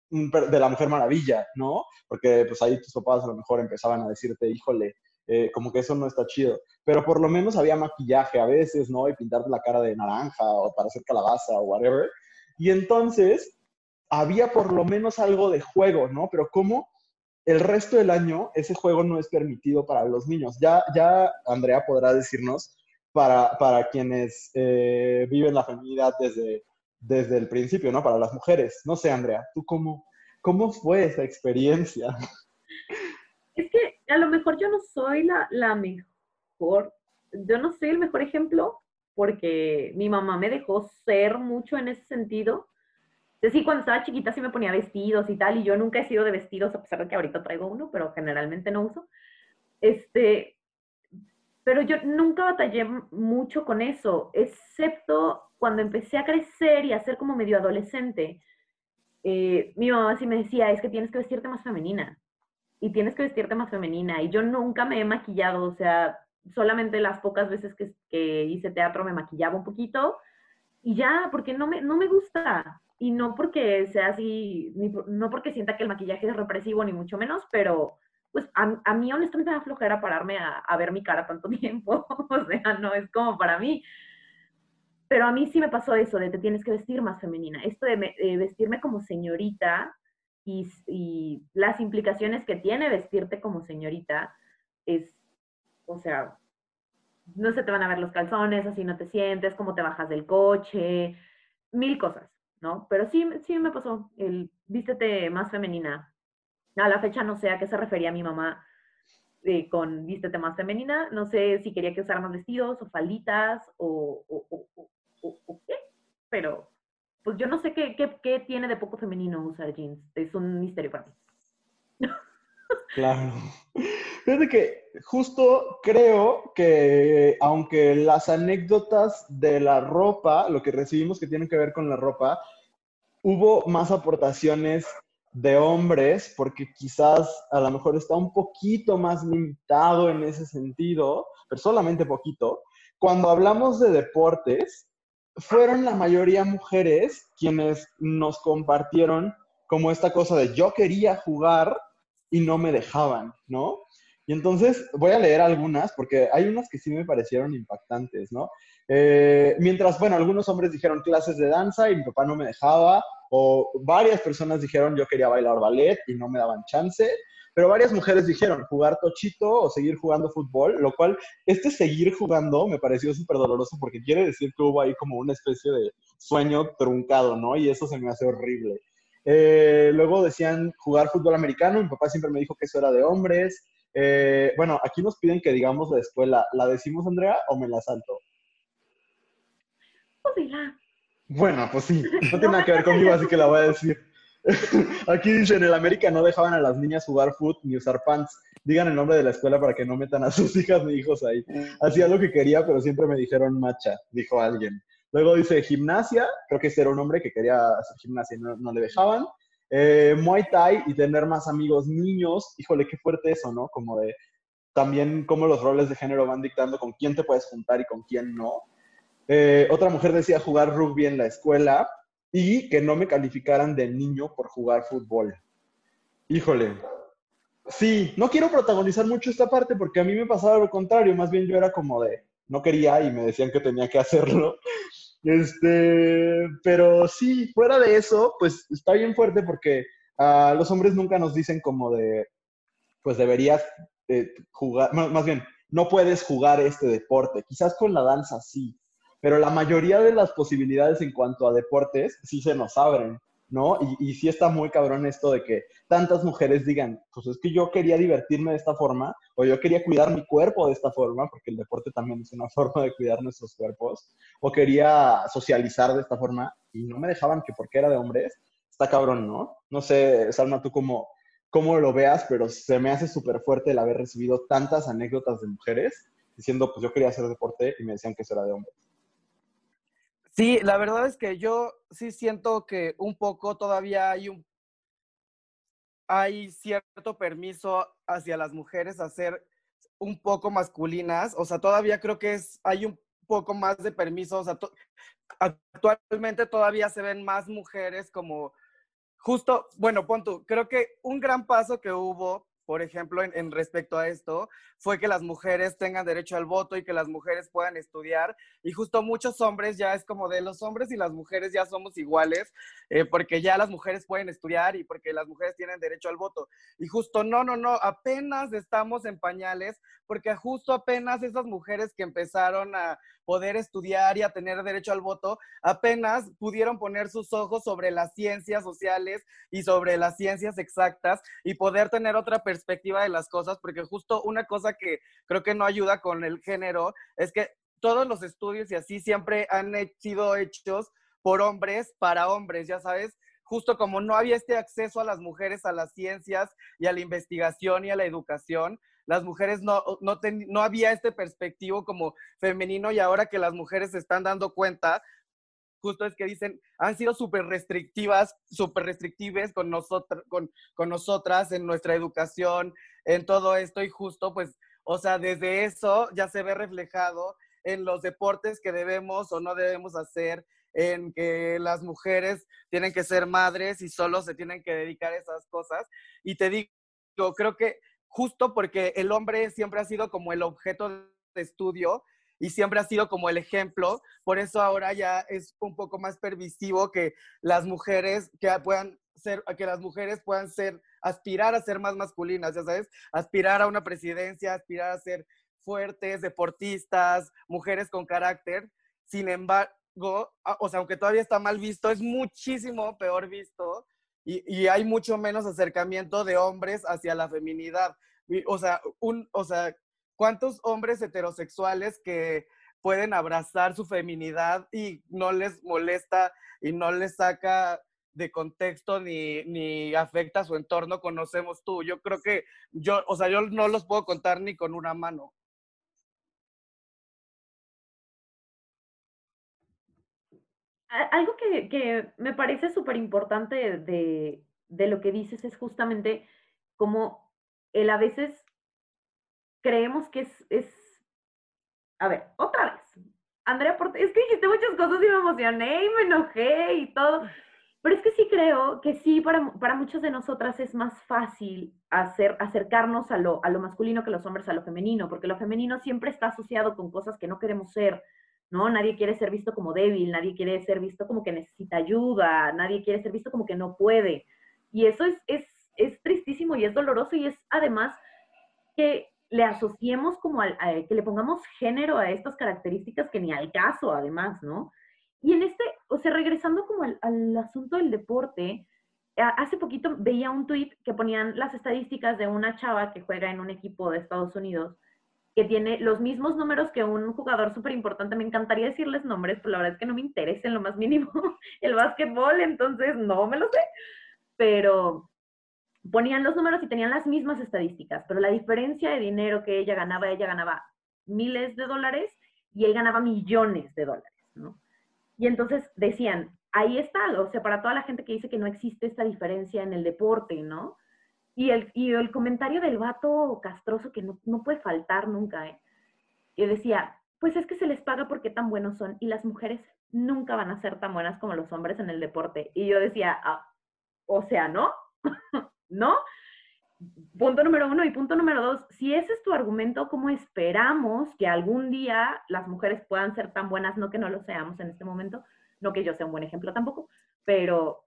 de la Mujer Maravilla, ¿no? Porque pues ahí tus papás a lo mejor empezaban a decirte, híjole, eh, como que eso no está chido. Pero por lo menos había maquillaje a veces, ¿no? Y pintarte la cara de naranja o para hacer calabaza o whatever. Y entonces había por lo menos algo de juego, ¿no? Pero como el resto del año ese juego no es permitido para los niños. Ya, ya Andrea podrá decirnos para, para quienes eh, viven la feminidad desde, desde el principio, ¿no? Para las mujeres. No sé, Andrea, ¿tú cómo, cómo fue esa experiencia? Es que a lo mejor yo no soy la, la mejor, yo no soy el mejor ejemplo porque mi mamá me dejó ser mucho en ese sentido. Sí, cuando estaba chiquita sí me ponía vestidos y tal, y yo nunca he sido de vestidos, a pesar de que ahorita traigo uno, pero generalmente no uso. Este, pero yo nunca batallé mucho con eso, excepto cuando empecé a crecer y a ser como medio adolescente. Eh, mi mamá sí me decía, es que tienes que vestirte más femenina. Y tienes que vestirte más femenina. Y yo nunca me he maquillado, o sea, solamente las pocas veces que, hice teatro me maquillaba un poquito. Y ya, porque no me, no me gusta. Y no porque sea así, no porque sienta que el maquillaje es represivo, ni mucho menos, pero pues a, mí honestamente me da flojera pararme a, ver mi cara tanto tiempo, o sea, no es como para mí. Pero a mí sí me pasó eso, de te tienes que vestir más femenina. Esto de, vestirme como señorita y, las implicaciones que tiene vestirte como señorita es, o sea, no se te van a ver los calzones, así no te sientes, cómo te bajas del coche, mil cosas, ¿no? Pero sí, sí me pasó el vístete más femenina a la fecha no sé a qué se refería mi mamá eh, con vístete más femenina. No sé si quería que usara más vestidos o falditas o, qué, pero pues yo no sé qué, qué, tiene de poco femenino usar jeans. Es un misterio para mí. Claro. Fíjate que justo creo que aunque las anécdotas de la ropa, lo que recibimos que tienen que ver con la ropa, hubo más aportaciones de hombres, porque quizás a lo mejor está un poquito más limitado en ese sentido, pero solamente poquito. Cuando hablamos de deportes, fueron la mayoría mujeres quienes nos compartieron como esta cosa de yo quería jugar y no me dejaban, ¿no? Y entonces voy a leer algunas porque hay unas que sí me parecieron impactantes, ¿no? Eh, mientras, bueno, algunos hombres dijeron clases de danza y mi papá no me dejaba, o varias personas dijeron yo quería bailar ballet y no me daban chance, pero varias mujeres dijeron jugar tochito o seguir jugando fútbol, lo cual este seguir jugando me pareció súper doloroso porque quiere decir que hubo ahí como una especie de sueño truncado, ¿no? Y eso se me hace horrible. Eh, luego decían jugar fútbol americano, mi papá siempre me dijo que eso era de hombres. Eh, bueno, aquí nos piden que digamos la escuela. ¿La decimos, Andrea, o me la salto? Bueno, pues sí, no tiene nada que ver conmigo, así que la voy a decir. Aquí dice, en el América no dejaban a las niñas jugar foot ni usar pants. Digan el nombre de la escuela para que no metan a sus hijas ni hijos ahí. Hacía lo que quería, pero siempre me dijeron macha, dijo alguien. Luego dice gimnasia, creo que ese era un hombre que quería hacer gimnasia y no, le dejaban. Eh, Muay Thai y tener más amigos niños. Híjole, qué fuerte eso, ¿no? Como de también cómo los roles de género van dictando con quién te puedes juntar y con quién no. Eh, otra mujer decía jugar rugby en la escuela y que no me calificaran de niño por jugar fútbol. Híjole. Sí, no quiero protagonizar mucho esta parte porque a mí me pasaba lo contrario, más bien yo era como de, no quería y me decían que tenía que hacerlo. Este, pero sí, fuera de eso, pues está bien fuerte porque a los hombres nunca nos dicen como de, pues deberías eh, jugar, más bien, no puedes jugar este deporte. Quizás con la danza sí, pero la mayoría de las posibilidades en cuanto a deportes sí se nos abren, ¿no? Y, sí está muy cabrón esto de que tantas mujeres digan, pues es que yo quería divertirme de esta forma, o yo quería cuidar mi cuerpo de esta forma, porque el deporte también es una forma de cuidar nuestros cuerpos, o quería socializar de esta forma, y no me dejaban que porque era de hombres, está cabrón, ¿no? No sé, Salma, tú cómo, cómo lo veas, pero se me hace súper fuerte el haber recibido tantas anécdotas de mujeres diciendo, pues yo quería hacer deporte y me decían que eso era de hombres. Sí, la verdad es que yo sí siento que un poco todavía hay un hay cierto permiso hacia las mujeres a ser un poco masculinas, o sea, todavía creo que es hay un poco más de permiso, o sea, actualmente todavía se ven más mujeres como justo, bueno, punto, creo que un gran paso que hubo por ejemplo, en, respecto a esto, fue que las mujeres tengan derecho al voto y que las mujeres puedan estudiar. Y justo muchos hombres ya es como de los hombres y las mujeres ya somos iguales, eh, porque ya las mujeres pueden estudiar y porque las mujeres tienen derecho al voto. Y justo no, no, no, apenas estamos en pañales, porque justo apenas esas mujeres que empezaron a poder estudiar y a tener derecho al voto, apenas pudieron poner sus ojos sobre las ciencias sociales y sobre las ciencias exactas y poder tener otra perspectiva de las cosas, porque justo una cosa que creo que no ayuda con el género es que todos los estudios y así siempre han sido hechos por hombres para hombres, ya sabes, justo como no había este acceso a las mujeres a las ciencias y a la investigación y a la educación, las mujeres no, no, no había este perspectivo como femenino y ahora que las mujeres se están dando cuenta, justo es que dicen, han sido súper restrictivas, súper restrictives con, nosotras, con, con nosotras en nuestra educación, en todo esto y justo pues, o sea, desde eso ya se ve reflejado en los deportes que debemos o no debemos hacer, en que las mujeres tienen que ser madres y solo se tienen que dedicar a esas cosas. Y te digo, creo que justo porque el hombre siempre ha sido como el objeto de estudio y siempre ha sido como el ejemplo, por eso ahora ya es un poco más permisivo que las mujeres que puedan ser, que las mujeres puedan ser, aspirar a ser más masculinas, ya sabes, aspirar a una presidencia, aspirar a ser fuertes, deportistas, mujeres con carácter. Sin embargo, o sea, aunque todavía está mal visto, es muchísimo peor visto y, hay mucho menos acercamiento de hombres hacia la feminidad. O sea, un, o sea, ¿cuántos hombres heterosexuales que pueden abrazar su feminidad y no les molesta y no les saca de contexto ni, ni afecta su entorno conocemos tú. Yo creo que yo, o sea, yo no los puedo contar ni con una mano. Algo que, me parece súper importante de, de lo que dices es justamente como el a veces creemos que es, es, a ver, otra vez, Andrea es que dijiste muchas cosas y me emocioné y me enojé y todo, pero es que sí creo que sí, para, para muchas de nosotras es más fácil hacer, acercarnos a lo, a lo masculino que los hombres a lo femenino, porque lo femenino siempre está asociado con cosas que no queremos ser, ¿no? Nadie quiere ser visto como débil, nadie quiere ser visto como que necesita ayuda, nadie quiere ser visto como que no puede. Y eso es, es, es tristísimo y es doloroso y es además que le asociemos como al, que le pongamos género a estas características que ni al caso además, ¿no? Y en este, o sea, regresando como al, asunto del deporte, hace poquito veía un tweet que ponían las estadísticas de una chava que juega en un equipo de Estados Unidos que tiene los mismos números que un jugador súper importante. Me encantaría decirles nombres, pero la verdad es que no me interesa en lo más mínimo el básquetbol, entonces no me lo sé. Pero ponían los números y tenían las mismas estadísticas, pero la diferencia de dinero que ella ganaba, ella ganaba miles de dólares y él ganaba millones de dólares, ¿no? Y entonces decían, ahí está, o sea, para toda la gente que dice que no existe esta diferencia en el deporte, ¿no? Y el, y el comentario del vato castroso que no, no puede faltar nunca, ¿eh? Y decía, pues es que se les paga porque tan buenos son y las mujeres nunca van a ser tan buenas como los hombres en el deporte. Y yo decía, ah, o sea, ¿no? ¿no? Punto número uno y punto número dos, si ese es tu argumento, ¿cómo esperamos que algún día las mujeres puedan ser tan buenas? No que no lo seamos en este momento, no que yo sea un buen ejemplo tampoco, pero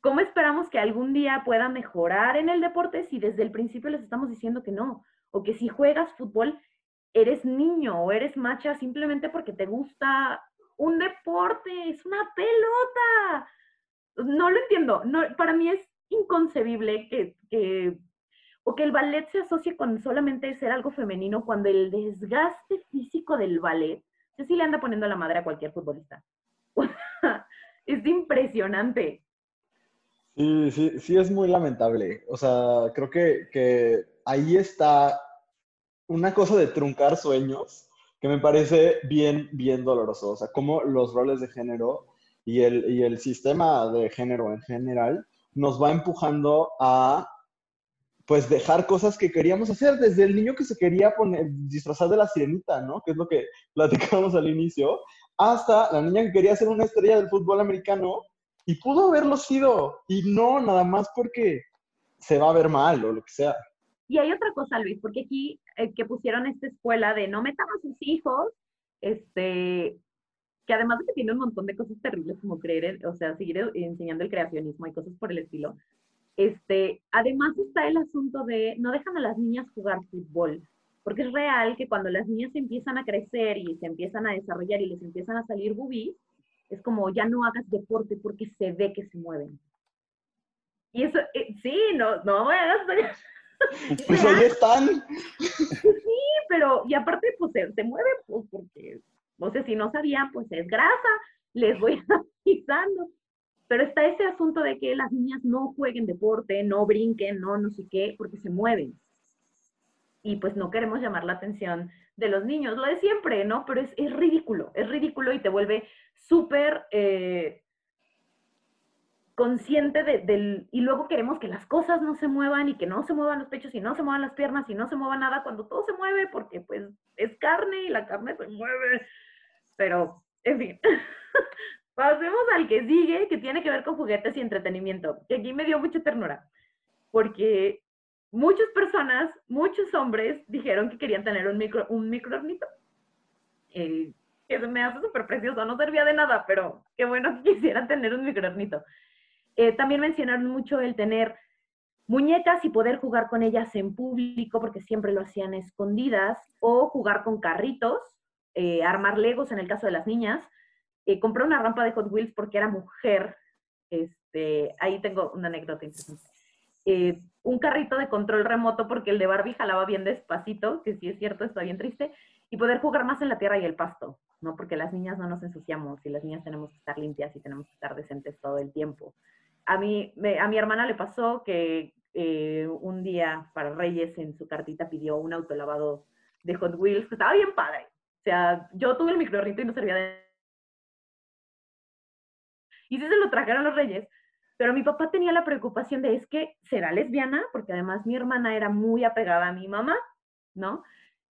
¿cómo esperamos que algún día pueda mejorar en el deporte si desde el principio les estamos diciendo que no? O que si juegas fútbol, eres niño o eres macha simplemente porque te gusta un deporte, es una pelota. No lo entiendo. No, para mí es inconcebible que, o que el ballet se asocie con solamente ser algo femenino cuando el desgaste físico del ballet, yo sí le anda poniendo la madre a cualquier futbolista. es impresionante. Sí, sí, sí es muy lamentable. O sea, creo que, que ahí está una cosa de truncar sueños que me parece bien, bien doloroso. O sea, cómo los roles de género y el, y el sistema de género en general nos va empujando a pues dejar cosas que queríamos hacer desde el niño que se quería poner, disfrazar de la sirenita, ¿no? Que es lo que platicamos al inicio, hasta la niña que quería ser una estrella del fútbol americano y pudo haberlo sido y no nada más porque se va a ver mal o lo que sea. Y hay otra cosa, Luis, porque aquí eh, que pusieron esta escuela de no metan a sus hijos, este, que además de que tiene un montón de cosas terribles como creer, o sea, seguir enseñando el creacionismo y cosas por el estilo, este, además está el asunto de no dejan a las niñas jugar fútbol, porque es real que cuando las niñas empiezan a crecer y se empiezan a desarrollar y les empiezan a salir boobies, es como ya no hagas deporte porque se ve que se mueven. Y eso, eh, sí, no, no voy a Pues ahí están. Sí, pero, y aparte, pues se, se mueven pues, porque o sea, si no sabían, pues es grasa, les voy avisando. Pero está ese asunto de que las niñas no jueguen deporte, no brinquen, no no sé qué, porque se mueven. Y pues no queremos llamar la atención de los niños, lo de siempre, ¿no? Pero es, es ridículo, es ridículo y te vuelve súper eh, consciente de, del... Y luego queremos que las cosas no se muevan y que no se muevan los pechos y no se muevan las piernas y no se mueva nada cuando todo se mueve porque pues es carne y la carne se mueve pero, en fin. Pasemos al que sigue, que tiene que ver con juguetes y entretenimiento, que aquí me dio mucha ternura, porque muchas personas, muchos hombres dijeron que querían tener un micro, un microornito. Eh, que me hace súper precioso, no servía de nada, pero qué bueno que quisieran tener un microornito. Eh, también mencionaron mucho el tener muñecas y poder jugar con ellas en público, porque siempre lo hacían escondidas, o jugar con carritos, eh, armar legos en el caso de las niñas. Eh, compré una rampa de Hot Wheels porque era mujer. Este, ahí tengo una anécdota. Eh, un carrito de control remoto porque el de Barbie jalaba bien despacito, que sí es cierto, está bien triste, y poder jugar más en la tierra y el pasto, ¿no? Porque las niñas no nos ensuciamos y las niñas tenemos que estar limpias y tenemos que estar decentes todo el tiempo. a mí, a mi hermana le pasó que un día para Reyes en su cartita pidió un autolavado de Hot Wheels que estaba bien padre. O sea, yo tuve el microornito y no servía de... Y sí se lo trajeron los Reyes, pero mi papá tenía la preocupación de, es que será lesbiana, porque además mi hermana era muy apegada a mi mamá, ¿no?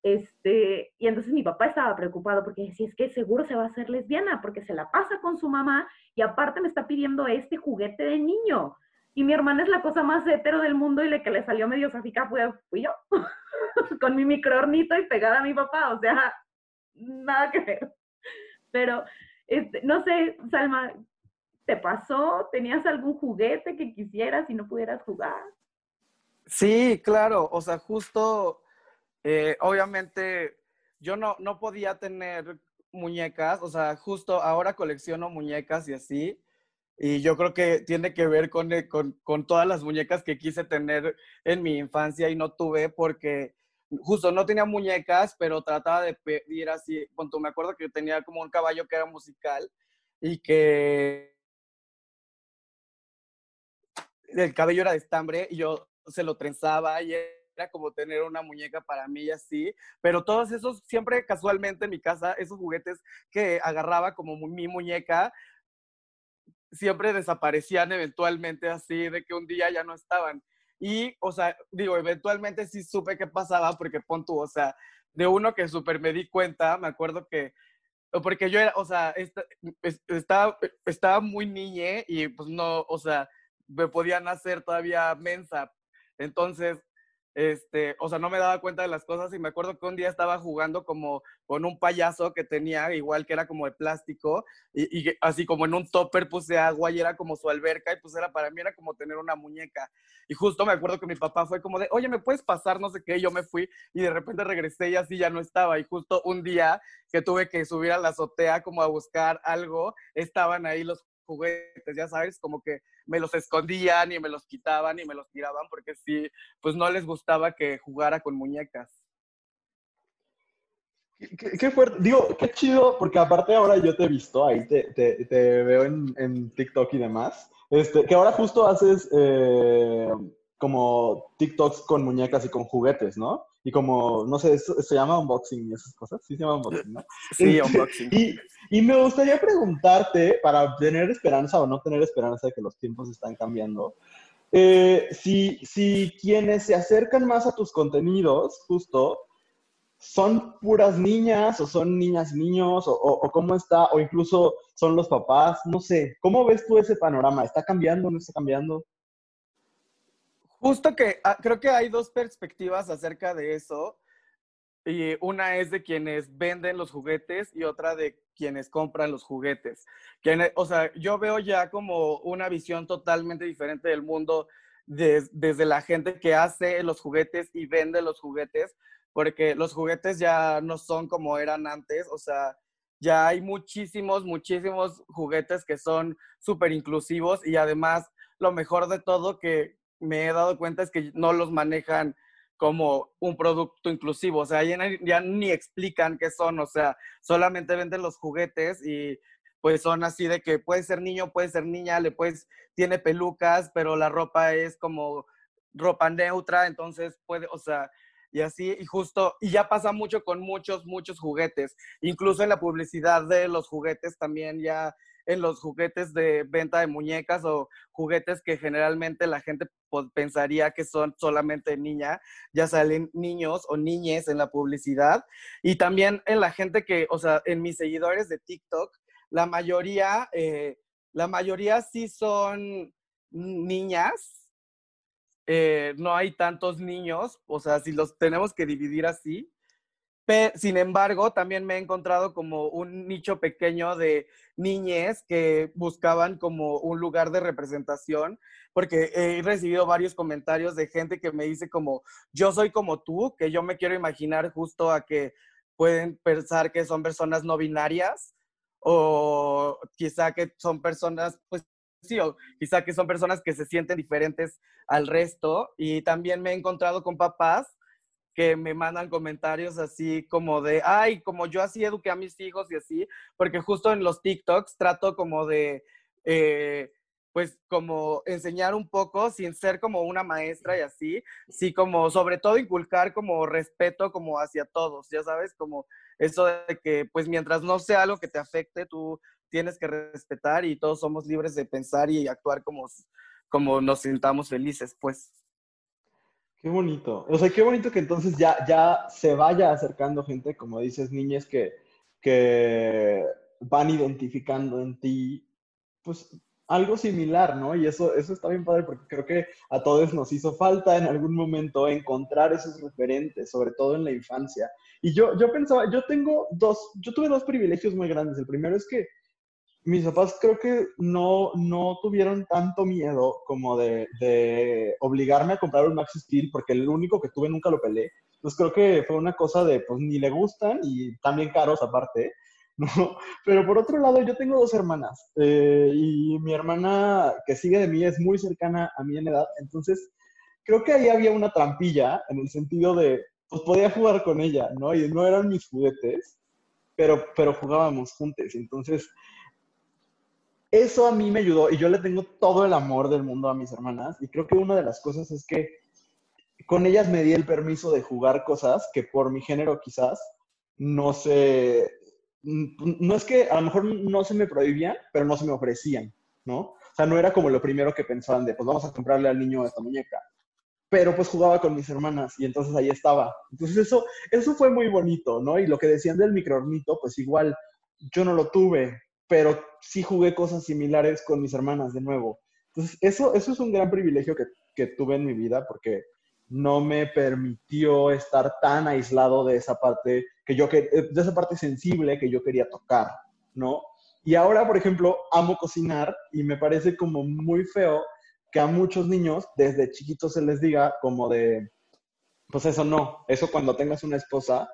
Este, y entonces mi papá estaba preocupado porque decía, es que seguro se va a hacer lesbiana, porque se la pasa con su mamá y aparte me está pidiendo este juguete de niño. Y mi hermana es la cosa más hetero del mundo y la que le salió medio safica fue, fui yo, con mi microornito y pegada a mi papá, o sea, nada que ver. Pero, este, no sé, Salma, ¿te pasó? ¿Tenías algún juguete que quisieras y no pudieras jugar? Sí, claro, o sea, justo eh, obviamente, yo no, no podía tener muñecas, o sea, justo ahora colecciono muñecas y así, y yo creo que tiene que ver con, eh, con, con, todas las muñecas que quise tener en mi infancia y no tuve porque justo no tenía muñecas, pero trataba de pedir así, cuando me acuerdo que tenía como un caballo que era musical y que el cabello era de estambre y yo se lo trenzaba y era como tener una muñeca para mí y así, pero todos esos, siempre casualmente en mi casa, esos juguetes que agarraba como mi muñeca, siempre desaparecían eventualmente así, de que un día ya no estaban. Y, o sea, digo, eventualmente sí supe qué pasaba porque pon tú, o sea, de uno que súper me di cuenta, me acuerdo que, porque yo era, o sea, estaba, estaba muy niñe y pues no, o sea, me podían hacer todavía mensa. Entonces, este, o sea, no me daba cuenta de las cosas y me acuerdo que un día estaba jugando como con un payaso que tenía, igual que era como de plástico, y, así como en un topper puse agua y era como su alberca, y pues era para mí era como tener una muñeca. Y justo me acuerdo que mi papá fue como de, oye, ¿me puedes pasar? No sé qué, y yo me fui y de repente regresé y así ya no estaba. Y justo un día que tuve que subir a la azotea como a buscar algo, estaban ahí los juguetes, ya sabes, como que me los escondían y me los quitaban y me los tiraban porque sí, pues no les gustaba que jugara con muñecas. Qué, fuerte, digo, qué chido, porque aparte ahora yo te he visto, ahí te, te, veo en, en, TikTok y demás, este, que ahora justo haces eh, como TikToks con muñecas y con juguetes, ¿no? Y como, no sé, se llama unboxing y esas cosas. Sí, se llama unboxing, ¿no? Sí, unboxing. Y, y, me gustaría preguntarte, para tener esperanza o no tener esperanza de que los tiempos están cambiando, eh, si, si quienes se acercan más a tus contenidos, justo, son puras niñas o son niñas niños o, o, cómo está, o incluso son los papás, no sé, ¿cómo ves tú ese panorama? ¿Está cambiando, no está cambiando? Justo que ah, creo que hay dos perspectivas acerca de eso. Y una es de quienes venden los juguetes y otra de quienes compran los juguetes. o sea, yo veo ya como una visión totalmente diferente del mundo desde la gente que hace los juguetes y vende los juguetes, porque los juguetes ya no son como eran antes, o sea, ya hay muchísimos, muchísimos juguetes que son súper inclusivos y además lo mejor de todo que me he dado cuenta es que no los manejan como un producto inclusivo, o sea, ya, ni explican qué son, o sea, solamente venden los juguetes y pues son así de que puede ser niño, puede ser niña, le puedes, tiene pelucas, pero la ropa es como ropa neutra, entonces puede, o sea, y así, y justo, y ya pasa mucho con muchos, muchos juguetes, incluso en la publicidad de los juguetes también ya en los juguetes de venta de muñecas o juguetes que generalmente la gente pensaría que son solamente niña, ya salen niños o niñes en la publicidad. Y también en la gente que, o sea, en mis seguidores de TikTok, la mayoría, eh, la mayoría sí son niñas. Eh, no hay tantos niños, o sea, si los tenemos que dividir así, sin embargo, también me he encontrado como un nicho pequeño de niñez que buscaban como un lugar de representación, porque he recibido varios comentarios de gente que me dice como, yo soy como tú, que yo me quiero imaginar justo a que pueden pensar que son personas no binarias o quizá que son personas, pues sí, o quizá que son personas que se sienten diferentes al resto. Y también me he encontrado con papás que me mandan comentarios así como de, ay, como yo así eduqué a mis hijos y así, porque justo en los TikToks trato como de, eh, pues como enseñar un poco sin ser como una maestra y así, sí como sobre todo inculcar como respeto como hacia todos, ya sabes, como eso de que pues mientras no sea algo que te afecte, tú tienes que respetar y todos somos libres de pensar y actuar como, como nos sintamos felices, pues. Qué bonito. O sea, qué bonito que entonces ya, ya se vaya acercando gente, como dices, niñas que, que van identificando en ti, pues algo similar, ¿no? Y eso, eso está bien padre porque creo que a todos nos hizo falta en algún momento encontrar esos referentes, sobre todo en la infancia. Y yo, yo pensaba, yo tengo dos, yo tuve dos privilegios muy grandes. El primero es que mis papás creo que no, no tuvieron tanto miedo como de, obligarme a comprar un Max Steel, porque el único que tuve nunca lo pelé. Entonces creo que fue una cosa de, pues ni le gustan y también caros aparte, ¿no? Pero por otro lado, yo tengo dos hermanas eh, y mi hermana que sigue de mí es muy cercana a mí en edad, entonces creo que ahí había una trampilla en el sentido de, pues podía jugar con ella, ¿no? Y no eran mis juguetes, pero, pero jugábamos juntos, entonces eso a mí me ayudó y yo le tengo todo el amor del mundo a mis hermanas y creo que una de las cosas es que con ellas me di el permiso de jugar cosas que por mi género quizás no se, no es que a lo mejor no se me prohibían, pero no se me ofrecían, ¿no? O sea, no era como lo primero que pensaban de, pues vamos a comprarle al niño esta muñeca. Pero pues jugaba con mis hermanas y entonces ahí estaba. Entonces eso, eso fue muy bonito, ¿no? Y lo que decían del microornito, pues igual yo no lo tuve, pero sí jugué cosas similares con mis hermanas de nuevo. Entonces, eso, eso es un gran privilegio que, que tuve en mi vida porque no me permitió estar tan aislado de esa parte que yo eh, de esa parte sensible que yo quería tocar, ¿no? Y ahora, por ejemplo, amo cocinar y me parece como muy feo que a muchos niños desde chiquitos se les diga como de, pues eso no, eso cuando tengas una esposa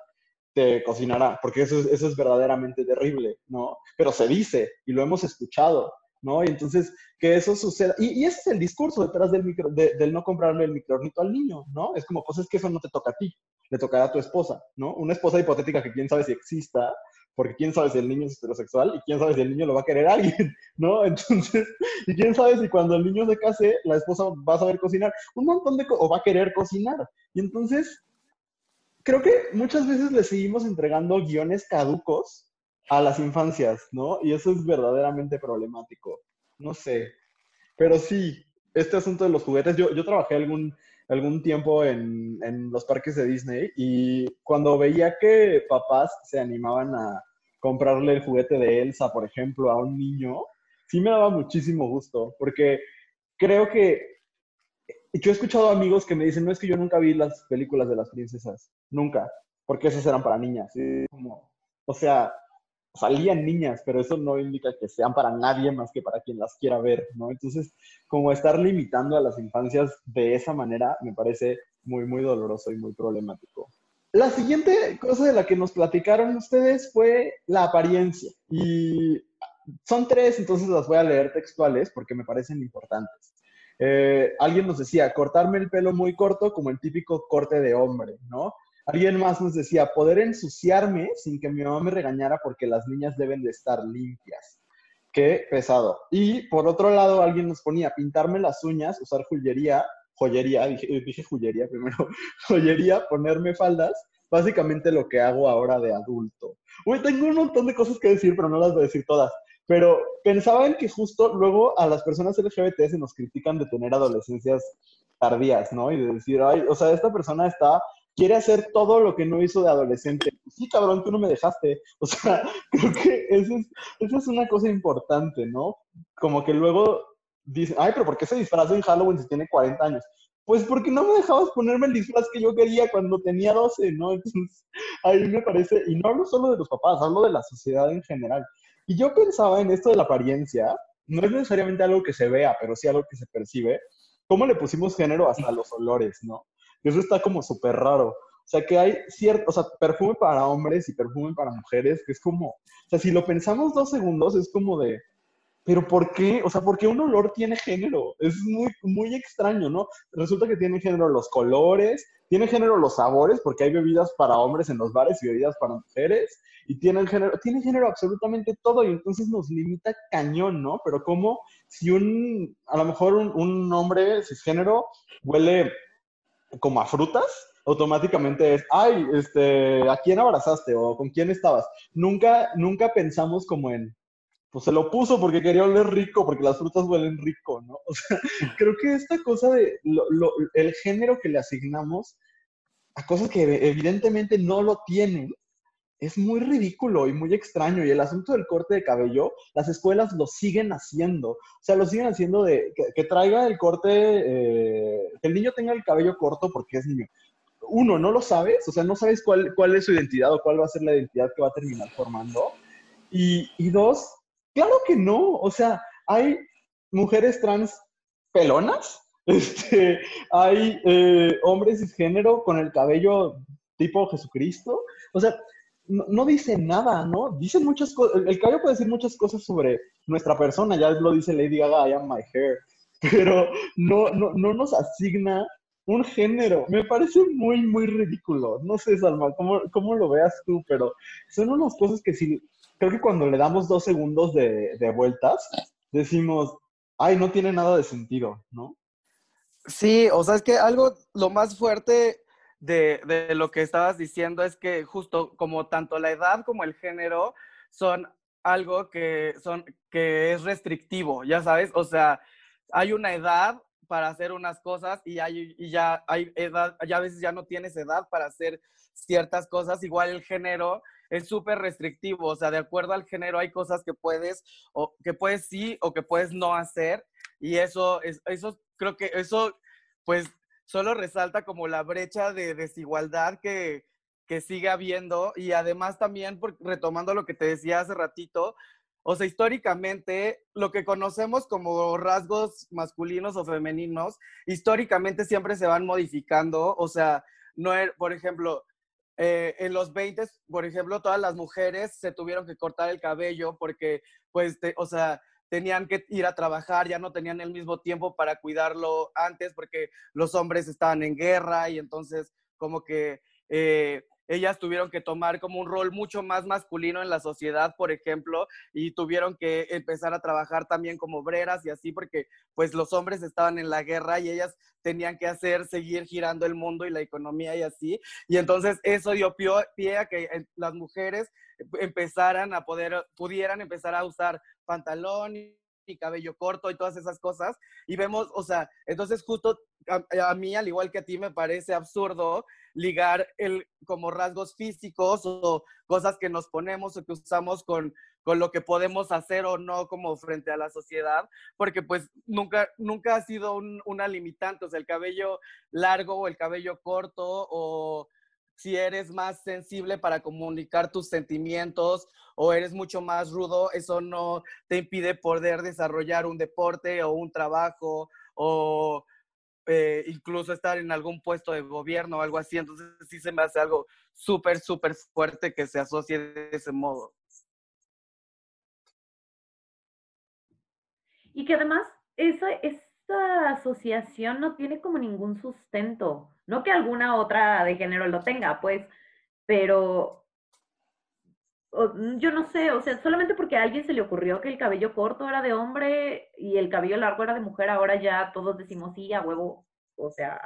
te cocinará, porque eso es, eso es verdaderamente terrible, ¿no? Pero se dice y lo hemos escuchado, ¿no? Y entonces, que eso suceda. Y, ese es el discurso detrás del, micro, del no comprarle el microornito al niño, ¿no? Es como, pues es que eso no te toca a ti, le tocará a tu esposa, ¿no? Una esposa hipotética que quién sabe si exista, porque quién sabe si el niño es heterosexual y quién sabe si el niño lo va a querer alguien, ¿no? Entonces, y quién sabe si cuando el niño se case, la esposa va a saber cocinar un montón de o va a querer cocinar. Y entonces, creo que muchas veces le seguimos entregando guiones caducos a las infancias, ¿no? Y eso es verdaderamente problemático. No sé. Pero sí, este asunto de los juguetes, yo, yo trabajé algún, algún tiempo en, en los parques de Disney y cuando veía que papás se animaban a comprarle el juguete de Elsa, por ejemplo, a un niño, sí me daba muchísimo gusto, porque creo que yo he escuchado amigos que me dicen, no es que yo nunca vi las películas de las princesas, nunca, porque esas eran para niñas. O sea, salían niñas, pero eso no indica que sean para nadie más que para quien las quiera ver, ¿no? Entonces, como estar limitando a las infancias de esa manera me parece muy, muy doloroso y muy problemático. La siguiente cosa de la que nos platicaron ustedes fue la apariencia. Y son tres, entonces las voy a leer textuales porque me parecen importantes. Eh, alguien nos decía, cortarme el pelo muy corto como el típico corte de hombre, ¿no? Alguien más nos decía, poder ensuciarme sin que mi mamá me regañara porque las niñas deben de estar limpias. Qué pesado. Y por otro lado, alguien nos ponía, pintarme las uñas, usar joyería, joyería, dije, dije joyería primero, joyería, ponerme faldas, básicamente lo que hago ahora de adulto. Uy, tengo un montón de cosas que decir, pero no las voy a decir todas. Pero pensaba en que justo luego a las personas LGBT se nos critican de tener adolescencias tardías, ¿no? Y de decir, ay, o sea, esta persona está, quiere hacer todo lo que no hizo de adolescente. Sí, cabrón, tú no me dejaste. O sea, creo que eso es, eso es una cosa importante, ¿no? Como que luego dicen, ay, pero ¿por qué se disfraza en Halloween si tiene 40 años? Pues porque no me dejabas ponerme el disfraz que yo quería cuando tenía 12, ¿no? Entonces, ahí me parece, y no hablo solo de los papás, hablo de la sociedad en general. Y yo pensaba en esto de la apariencia, no es necesariamente algo que se vea, pero sí algo que se percibe. ¿Cómo le pusimos género hasta los olores, no? Eso está como súper raro. O sea, que hay cierto, o sea, perfume para hombres y perfume para mujeres, que es como, o sea, si lo pensamos dos segundos, es como de, pero ¿por qué? O sea, ¿por qué un olor tiene género? Es muy, muy extraño, ¿no? Resulta que tiene género los colores, tiene género los sabores, porque hay bebidas para hombres en los bares y bebidas para mujeres, y tiene género, tiene género absolutamente todo, y entonces nos limita cañón, ¿no? Pero como si un, a lo mejor un, un hombre cisgénero huele como a frutas, automáticamente es, ay, este, ¿a quién abrazaste o con quién estabas? Nunca, nunca pensamos como en, pues se lo puso porque quería oler rico, porque las frutas huelen rico, ¿no? O sea, creo que esta cosa de el género que le asignamos a cosas que evidentemente no lo tienen, es muy ridículo y muy extraño. Y el asunto del corte de cabello, las escuelas lo siguen haciendo. O sea, lo siguen haciendo de que, traiga el corte, eh, que el niño tenga el cabello corto porque es niño. Uno, no lo sabes, o sea, no sabes cuál, cuál es su identidad o cuál va a ser la identidad que va a terminar formando. Y, y dos, Claro que no, o sea, hay mujeres trans pelonas, este, hay eh, hombres cisgénero con el cabello tipo Jesucristo, o sea, no, dicen nada, ¿no? Dicen muchas cosas, el cabello puede decir muchas cosas sobre nuestra persona, ya lo dice Lady Gaga, I am my hair, pero no, no, no nos asigna un género. Me parece muy, muy ridículo. No sé, Salma, cómo, cómo lo veas tú, pero son unas cosas que si creo que cuando le damos dos segundos de, vueltas, decimos, ay, no tiene nada de sentido, ¿no? Sí, o sea, es que algo, lo más fuerte de, de, lo que estabas diciendo es que justo como tanto la edad como el género son algo que, son, que es restrictivo, ya sabes, o sea, hay una edad para hacer unas cosas y, hay, y ya hay edad, ya a veces ya no tienes edad para hacer ciertas cosas, igual el género es súper restrictivo, o sea, de acuerdo al género hay cosas que puedes, o que puedes sí o que puedes no hacer, y eso, es, eso creo que eso, pues, solo resalta como la brecha de desigualdad que, que sigue habiendo, y además también, retomando lo que te decía hace ratito, o sea, históricamente, lo que conocemos como rasgos masculinos o femeninos, históricamente siempre se van modificando. O sea, no, er, por ejemplo, eh, en los 20, por ejemplo, todas las mujeres se tuvieron que cortar el cabello porque, pues, o sea, tenían que ir a trabajar, ya no tenían el mismo tiempo para cuidarlo antes porque los hombres estaban en guerra y entonces como que eh, ellas tuvieron que tomar como un rol mucho más masculino en la sociedad, por ejemplo, y tuvieron que empezar a trabajar también como obreras y así, porque pues los hombres estaban en la guerra y ellas tenían que hacer, seguir girando el mundo y la economía y así. Y entonces eso dio pie a que eh, las mujeres empezaran a poder, pudieran empezar a usar pantalón y cabello corto y todas esas cosas. Y vemos, o sea, entonces justo a, mí, al igual que a ti, me parece absurdo ligar el, como rasgos físicos o cosas que nos ponemos o que usamos con, con lo que podemos hacer o no como frente a la sociedad, porque pues nunca, nunca ha sido una limitante, o sea, el cabello largo o el cabello corto o si eres más sensible para comunicar tus sentimientos o eres mucho más rudo, eso no te impide poder desarrollar un deporte o un trabajo o eh, incluso estar en algún puesto de gobierno o algo así. Entonces sí se me hace algo súper, súper fuerte que se asocie de ese modo. Y que además esa, esta asociación no tiene como ningún sustento. No que alguna otra de género lo tenga, pues, pero yo no sé, o sea, solamente porque a alguien se le ocurrió que el cabello corto era de hombre y el cabello largo era de mujer, ahora ya todos decimos sí, a huevo, o sea,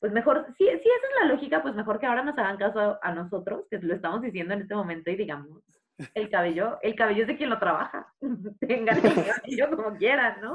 pues mejor, si, si esa es la lógica, pues mejor que ahora nos hagan caso a, nosotros, que lo estamos diciendo en este momento y digamos, el cabello, el cabello es de quien lo trabaja, tengan el cabello como quieran, ¿no?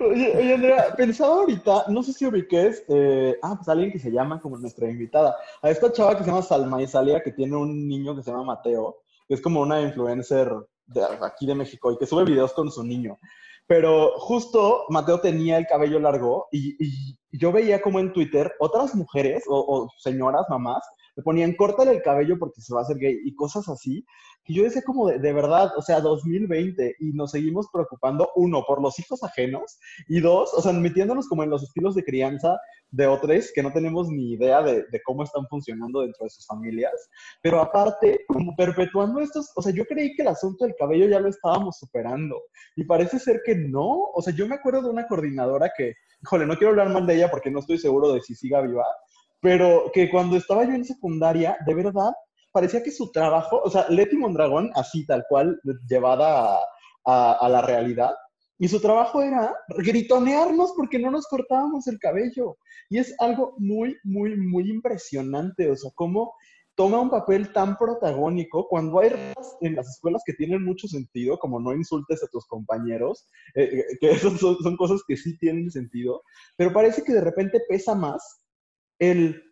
Oye, oye, Andrea, pensaba ahorita, no sé si ubiques, eh, ah, pues alguien que se llama como nuestra invitada, a esta chava que se llama Salma Isalia, que tiene un niño que se llama Mateo, que es como una influencer de aquí de México y que sube videos con su niño. Pero justo Mateo tenía el cabello largo y, yo veía como en Twitter otras mujeres o señoras, mamás, le ponían córtale el cabello porque se va a hacer gay y cosas así, que yo decía como de, de verdad, o sea, 2020 y nos seguimos preocupando, uno, por los hijos ajenos y dos, o sea, metiéndonos como en los estilos de crianza de otros que no tenemos ni idea de, de, cómo están funcionando dentro de sus familias, pero aparte, como perpetuando estos, o sea, yo creí que el asunto del cabello ya lo estábamos superando y parece ser que no, o sea, yo me acuerdo de una coordinadora que, híjole, no quiero hablar mal de ella porque no estoy seguro de si siga viva, pero que cuando estaba yo en secundaria, de verdad, parecía que su trabajo, o sea, Leti Mondragón, así tal cual, llevada a, a, a la realidad, y su trabajo era gritonearnos porque no nos cortábamos el cabello. Y es algo muy, muy, muy impresionante. O sea, cómo toma un papel tan protagónico cuando hay reglas en las escuelas que tienen mucho sentido, como no insultes a tus compañeros, eh, que eso son, son, cosas que sí tienen sentido, pero parece que de repente pesa más el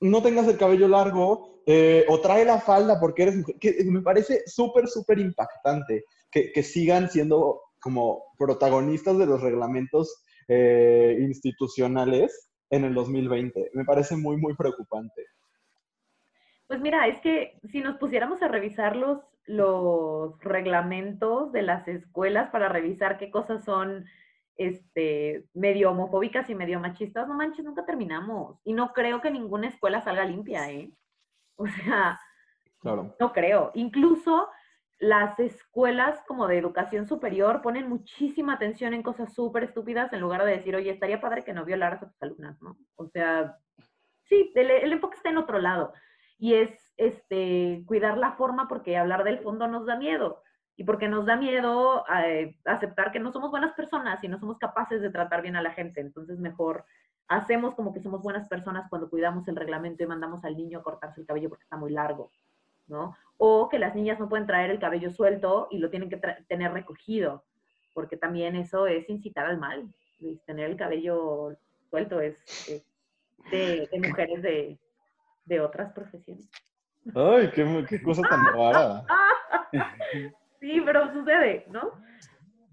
no tengas el cabello largo eh, o trae la falda porque eres mujer, me parece súper, súper impactante que, que sigan siendo como protagonistas de los reglamentos eh, institucionales en el 2020. Me parece muy, muy preocupante. Pues mira, es que si nos pusiéramos a revisar los, los reglamentos de las escuelas para revisar qué cosas son este, medio homofóbicas y medio machistas, no manches, nunca terminamos. Y no creo que ninguna escuela salga limpia, ¿eh? O sea, claro. no creo. Incluso las escuelas como de educación superior ponen muchísima atención en cosas súper estúpidas en lugar de decir, oye, estaría padre que no violaras a tus alumnas, ¿no? O sea, sí, el, el enfoque está en otro lado. Y es este, cuidar la forma porque hablar del fondo nos da miedo. Y porque nos da miedo eh, aceptar que no somos buenas personas y no somos capaces de tratar bien a la gente. Entonces, mejor hacemos como que somos buenas personas cuando cuidamos el reglamento y mandamos al niño a cortarse el cabello porque está muy largo. ¿no? O que las niñas no pueden traer el cabello suelto y lo tienen que tener recogido, porque también eso es incitar al mal. Tener el cabello suelto es, es de, de, mujeres de, de, otras profesiones. Ay, qué, qué cosa tan rara. sí, pero sucede, ¿no?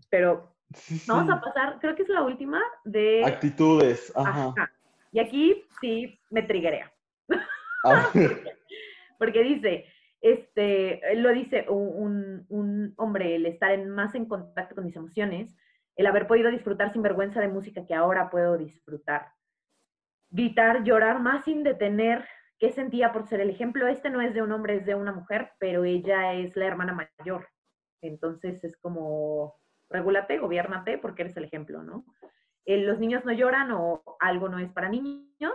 Pero sí, sí. vamos a pasar, creo que es la última de... Actitudes, ajá. ajá. Y aquí sí me triguea. Ah. porque dice, este, lo dice un, un, hombre, el estar en, más en contacto con mis emociones, el haber podido disfrutar sin vergüenza de música que ahora puedo disfrutar. Gritar, llorar más sin detener qué sentía por ser el ejemplo. Este no es de un hombre, es de una mujer, pero ella es la hermana mayor. Entonces es como, regúlate, gobiernate, porque eres el ejemplo, ¿no? Eh, los niños no lloran o algo no es para niños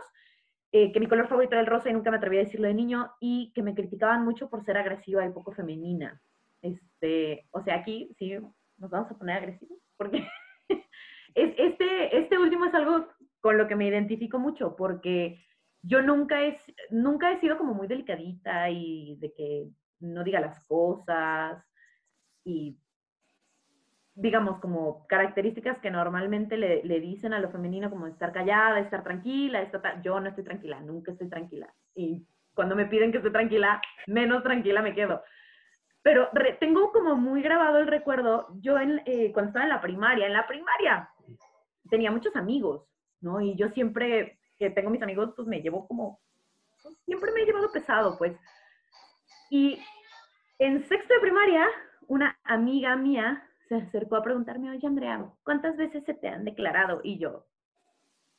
eh, que mi color favorito era el rosa y nunca me atreví a decirlo de niño, y que me criticaban mucho por ser agresiva y poco femenina. Este, o sea, aquí sí nos vamos a poner agresivos, porque es, este, este último es algo con lo que me identifico mucho, porque yo nunca he, nunca he sido como muy delicadita y de que no diga las cosas y digamos, como características que normalmente le, le, dicen a lo femenino, como estar callada, estar tranquila, estar, yo no estoy tranquila, nunca estoy tranquila. Y cuando me piden que esté tranquila, menos tranquila me quedo. Pero re, tengo como muy grabado el recuerdo, yo en, eh, cuando estaba en la primaria, en la primaria tenía muchos amigos, ¿no? Y yo siempre que tengo mis amigos, pues me llevo como, siempre me he llevado pesado, pues. Y en sexto de primaria, una amiga mía se acercó a preguntarme, oye Andrea, ¿cuántas veces se te han declarado? Y yo,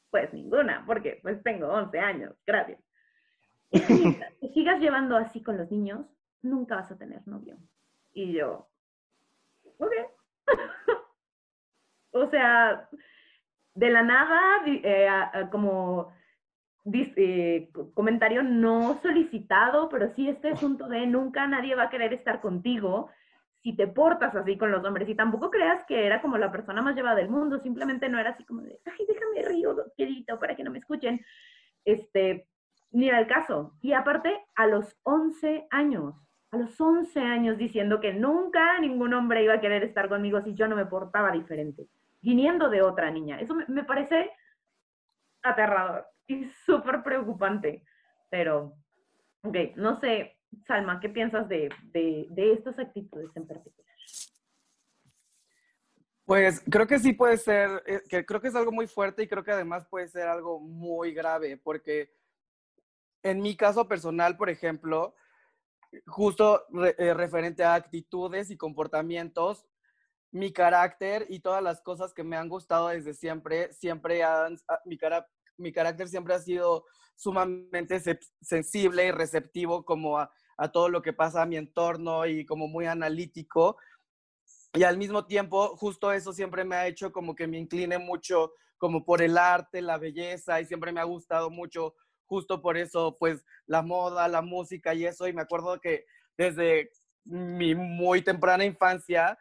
pues ninguna, porque pues tengo 11 años, gracias. Y si sigas llevando así con los niños, nunca vas a tener novio. Y yo, ok. o sea, de la nada, eh, como eh, comentario no solicitado, pero sí este asunto de nunca nadie va a querer estar contigo si te portas así con los hombres y tampoco creas que era como la persona más llevada del mundo, simplemente no era así como de, ay, déjame río, querido, para que no me escuchen, este, ni era el caso. Y aparte, a los 11 años, a los 11 años diciendo que nunca ningún hombre iba a querer estar conmigo si yo no me portaba diferente, viniendo de otra niña. Eso me parece aterrador y súper preocupante, pero, ok, no sé, Salma, ¿qué piensas de, de, de, estas actitudes en particular? Pues creo que sí puede ser, eh, que creo que es algo muy fuerte y creo que además puede ser algo muy grave, porque en mi caso personal, por ejemplo, justo eh, referente a actitudes y comportamientos, mi carácter y todas las cosas que me han gustado desde siempre, siempre han, ah, mi, cara, mi carácter siempre ha sido sumamente sensible y receptivo como a, todo lo que pasa a mi entorno y como muy analítico. Y al mismo tiempo, justo eso siempre me ha hecho como que me incline mucho como por el arte, la belleza y siempre me ha gustado mucho justo por eso, pues la moda, la música y eso. Y me acuerdo que desde mi muy temprana infancia,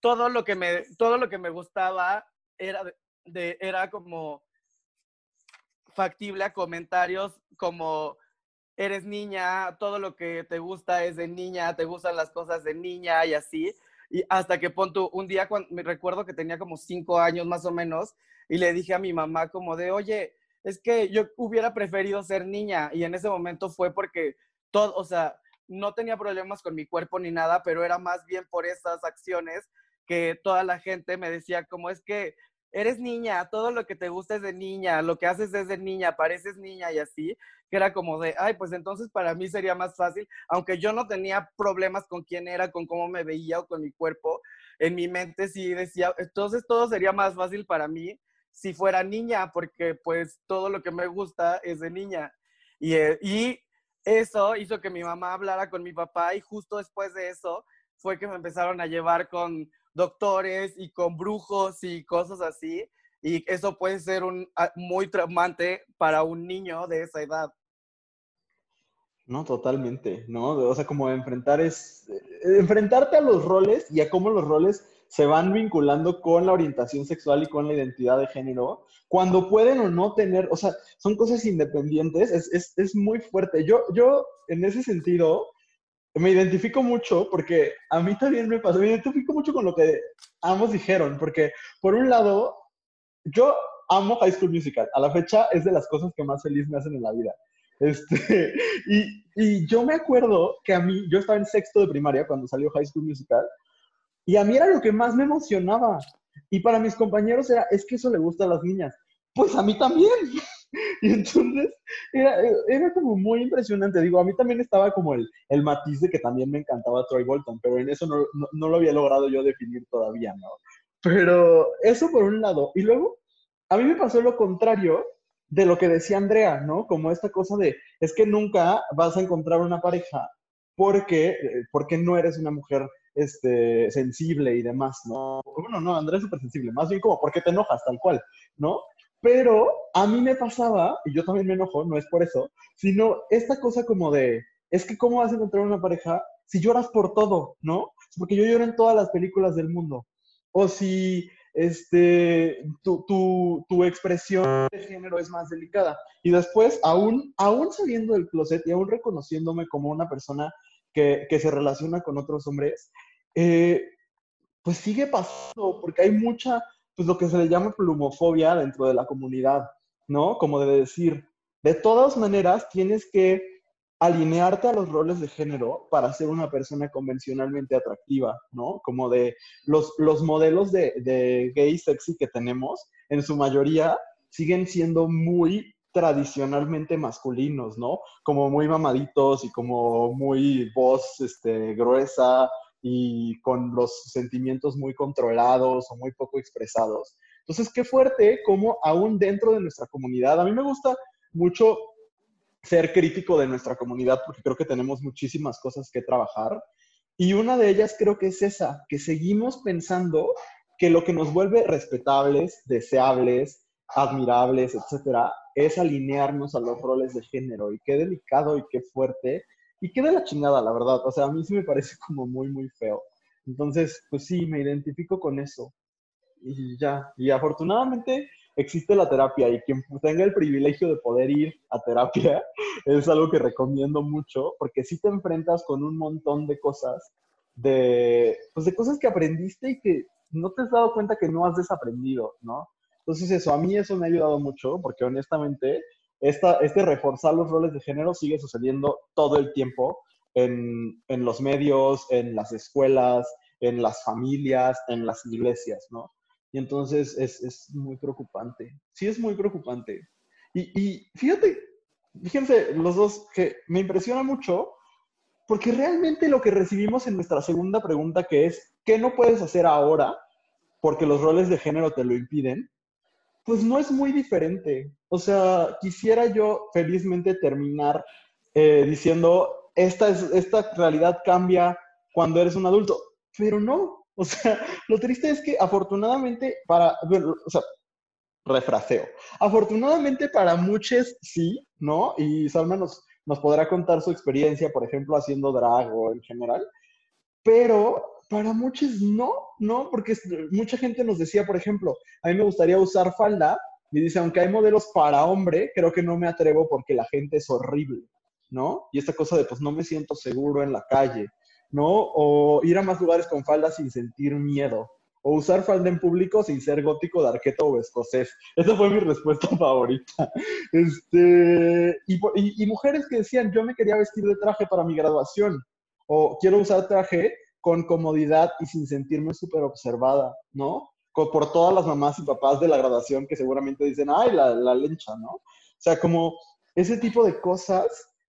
todo lo que me, todo lo que me gustaba era, de, era como factible a comentarios como eres niña, todo lo que te gusta es de niña, te gustan las cosas de niña y así. Y hasta que pon un día cuando, me recuerdo que tenía como cinco años más o menos y le dije a mi mamá como de, oye, es que yo hubiera preferido ser niña y en ese momento fue porque todo, o sea, no tenía problemas con mi cuerpo ni nada, pero era más bien por esas acciones que toda la gente me decía como es que eres niña, todo lo que te gusta es de niña, lo que haces es de niña, pareces niña y así, que era como de, ay, pues entonces para mí sería más fácil, aunque yo no tenía problemas con quién era, con cómo me veía o con mi cuerpo, en mi mente sí decía, entonces todo sería más fácil para mí si fuera niña, porque pues todo lo que me gusta es de niña. Y, eh, y eso hizo que mi mamá hablara con mi papá y justo después de eso fue que me empezaron a llevar con doctores y con brujos y cosas así. Y eso puede ser un, ah, muy traumante para un niño de esa edad. No, totalmente, ¿no? O sea, como enfrentar es, eh, enfrentarte a los roles y a cómo los roles se van vinculando con la orientación sexual y con la identidad de género, cuando pueden o no tener, o sea, son cosas independientes, es, muy fuerte. Yo, yo, en ese sentido, me identifico mucho porque a mí también me pasó, me identifico mucho con lo que ambos dijeron, porque por un lado, yo amo High School Musical, a la fecha es de las cosas que más feliz me hacen en la vida. Este, y, y yo me acuerdo que a mí, yo estaba en sexto de primaria cuando salió High School Musical, y a mí era lo que más me emocionaba. Y para mis compañeros era, es que eso le gusta a las niñas. Pues a mí también. Y entonces era, era como muy impresionante. Digo, a mí también estaba como el, el matiz de que también me encantaba Troy Bolton, pero en eso no, no, lo había logrado yo definir todavía, ¿no? Pero eso por un lado. Y luego, a mí me pasó lo contrario de lo que decía Andrea, ¿no? Como esta cosa de, es que nunca vas a encontrar una pareja porque, eh, porque no eres una mujer este, sensible y demás, ¿no? Bueno, no, Andrés es súper sensible, más bien como, ¿por qué te enojas tal cual? ¿No? Pero a mí me pasaba, y yo también me enojo, no es por eso, sino esta cosa como de, es que ¿cómo vas a encontrar una pareja si lloras por todo, ¿no? Porque yo lloro en todas las películas del mundo. O si este, tu, tu, tu, expresión de género es más delicada. Y después, aún, aún saliendo del closet y aún reconociéndome como una persona que, que se relaciona con otros hombres, eh, pues sigue pasando, porque hay mucha, pues lo que se le llama plumofobia dentro de la comunidad, ¿no? Como de decir, de todas maneras tienes que alinearte a los roles de género para ser una persona convencionalmente atractiva, ¿no? Como de los, los modelos de, de gay sexy que tenemos, en su mayoría siguen siendo muy tradicionalmente masculinos, ¿no? Como muy mamaditos y como muy voz este, gruesa y con los sentimientos muy controlados o muy poco expresados. Entonces, qué fuerte como aún dentro de nuestra comunidad, a mí me gusta mucho ser crítico de nuestra comunidad porque creo que tenemos muchísimas cosas que trabajar. Y una de ellas creo que es esa, que seguimos pensando que lo que nos vuelve respetables, deseables, admirables, etcétera, es alinearnos a los roles de género. Y qué delicado y qué fuerte y qué de la chingada, la verdad. O sea, a mí sí me parece como muy, muy feo. Entonces, pues sí, me identifico con eso. Y ya. Y afortunadamente existe la terapia y quien tenga el privilegio de poder ir a terapia es algo que recomiendo mucho porque si te enfrentas con un montón de cosas, de, pues de cosas que aprendiste y que no te has dado cuenta que no has desaprendido, ¿no? Entonces eso, a mí eso me ha ayudado mucho porque honestamente esta, este reforzar los roles de género sigue sucediendo todo el tiempo en, en los medios, en las escuelas, en las familias, en las iglesias, ¿no? Y entonces es, es muy preocupante. Sí, es muy preocupante. Y, y, fíjate, fíjense los dos que me impresiona mucho porque realmente lo que recibimos en nuestra segunda pregunta que es, ¿qué no puedes hacer ahora? Porque los roles de género te lo impiden, pues no es muy diferente. O sea, quisiera yo felizmente terminar eh, diciendo, esta, es, esta realidad cambia cuando eres un adulto, pero no. O sea, lo triste es que afortunadamente para, o sea, refraseo. Afortunadamente para muchos sí, ¿no? Y Salma nos, nos podrá contar su experiencia, por ejemplo, haciendo drag o en general, pero para muchos no, ¿no? Porque mucha gente nos decía, por ejemplo, a mí me gustaría usar falda y dice, aunque hay modelos para hombre, creo que no me atrevo porque la gente es horrible, ¿no? Y esta cosa de, pues no me siento seguro en la calle, ¿no? O ir a más lugares con falda sin sentir miedo, o usar falda en público sin ser gótico, de arqueto o escocés. Esa fue mi respuesta favorita. Este, y, y, mujeres que decían, yo me quería vestir de traje para mi graduación, o quiero usar traje con comodidad y sin sentirme súper observada, ¿no? Por todas las mamás y papás de la graduación que seguramente dicen, ay, la, la lencha, ¿no? O sea, como ese tipo de cosas,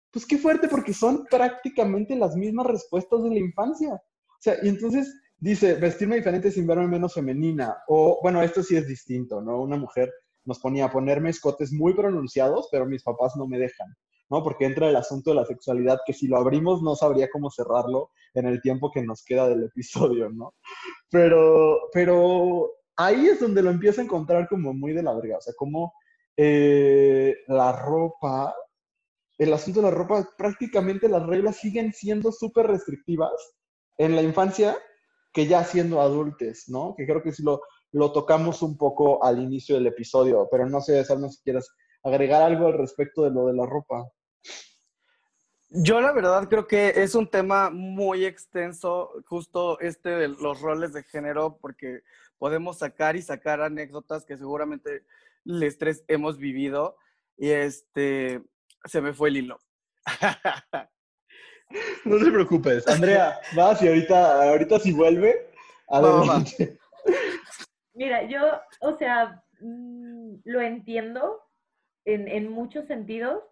pues qué fuerte, porque son prácticamente las mismas respuestas de la infancia. O sea, y entonces Dice, vestirme diferente sin verme menos femenina. O, bueno, esto sí es distinto, ¿no? Una mujer nos ponía a ponerme escotes muy pronunciados, pero mis papás no me dejan, ¿no? Porque entra el asunto de la sexualidad, que si lo abrimos no sabría cómo cerrarlo en el tiempo que nos queda del episodio, ¿no? Pero, pero ahí es donde lo empiezo a encontrar como muy de la verga, o sea, como eh, la ropa, el asunto de la ropa, prácticamente las reglas siguen siendo súper restrictivas en la infancia que ya siendo adultos, ¿no? Que creo que sí lo, lo tocamos un poco al inicio del episodio, pero no sé, Salma, si quieres agregar algo al respecto de lo de la ropa. Yo la verdad creo que es un tema muy extenso, justo este de los roles de género, porque podemos sacar y sacar anécdotas que seguramente les tres hemos vivido. Y este, se me fue el hilo. No te preocupes. Andrea, vas y ahorita, ahorita si vuelve, adelante. Mira, yo, o sea, mm, lo entiendo en, en, muchos sentidos.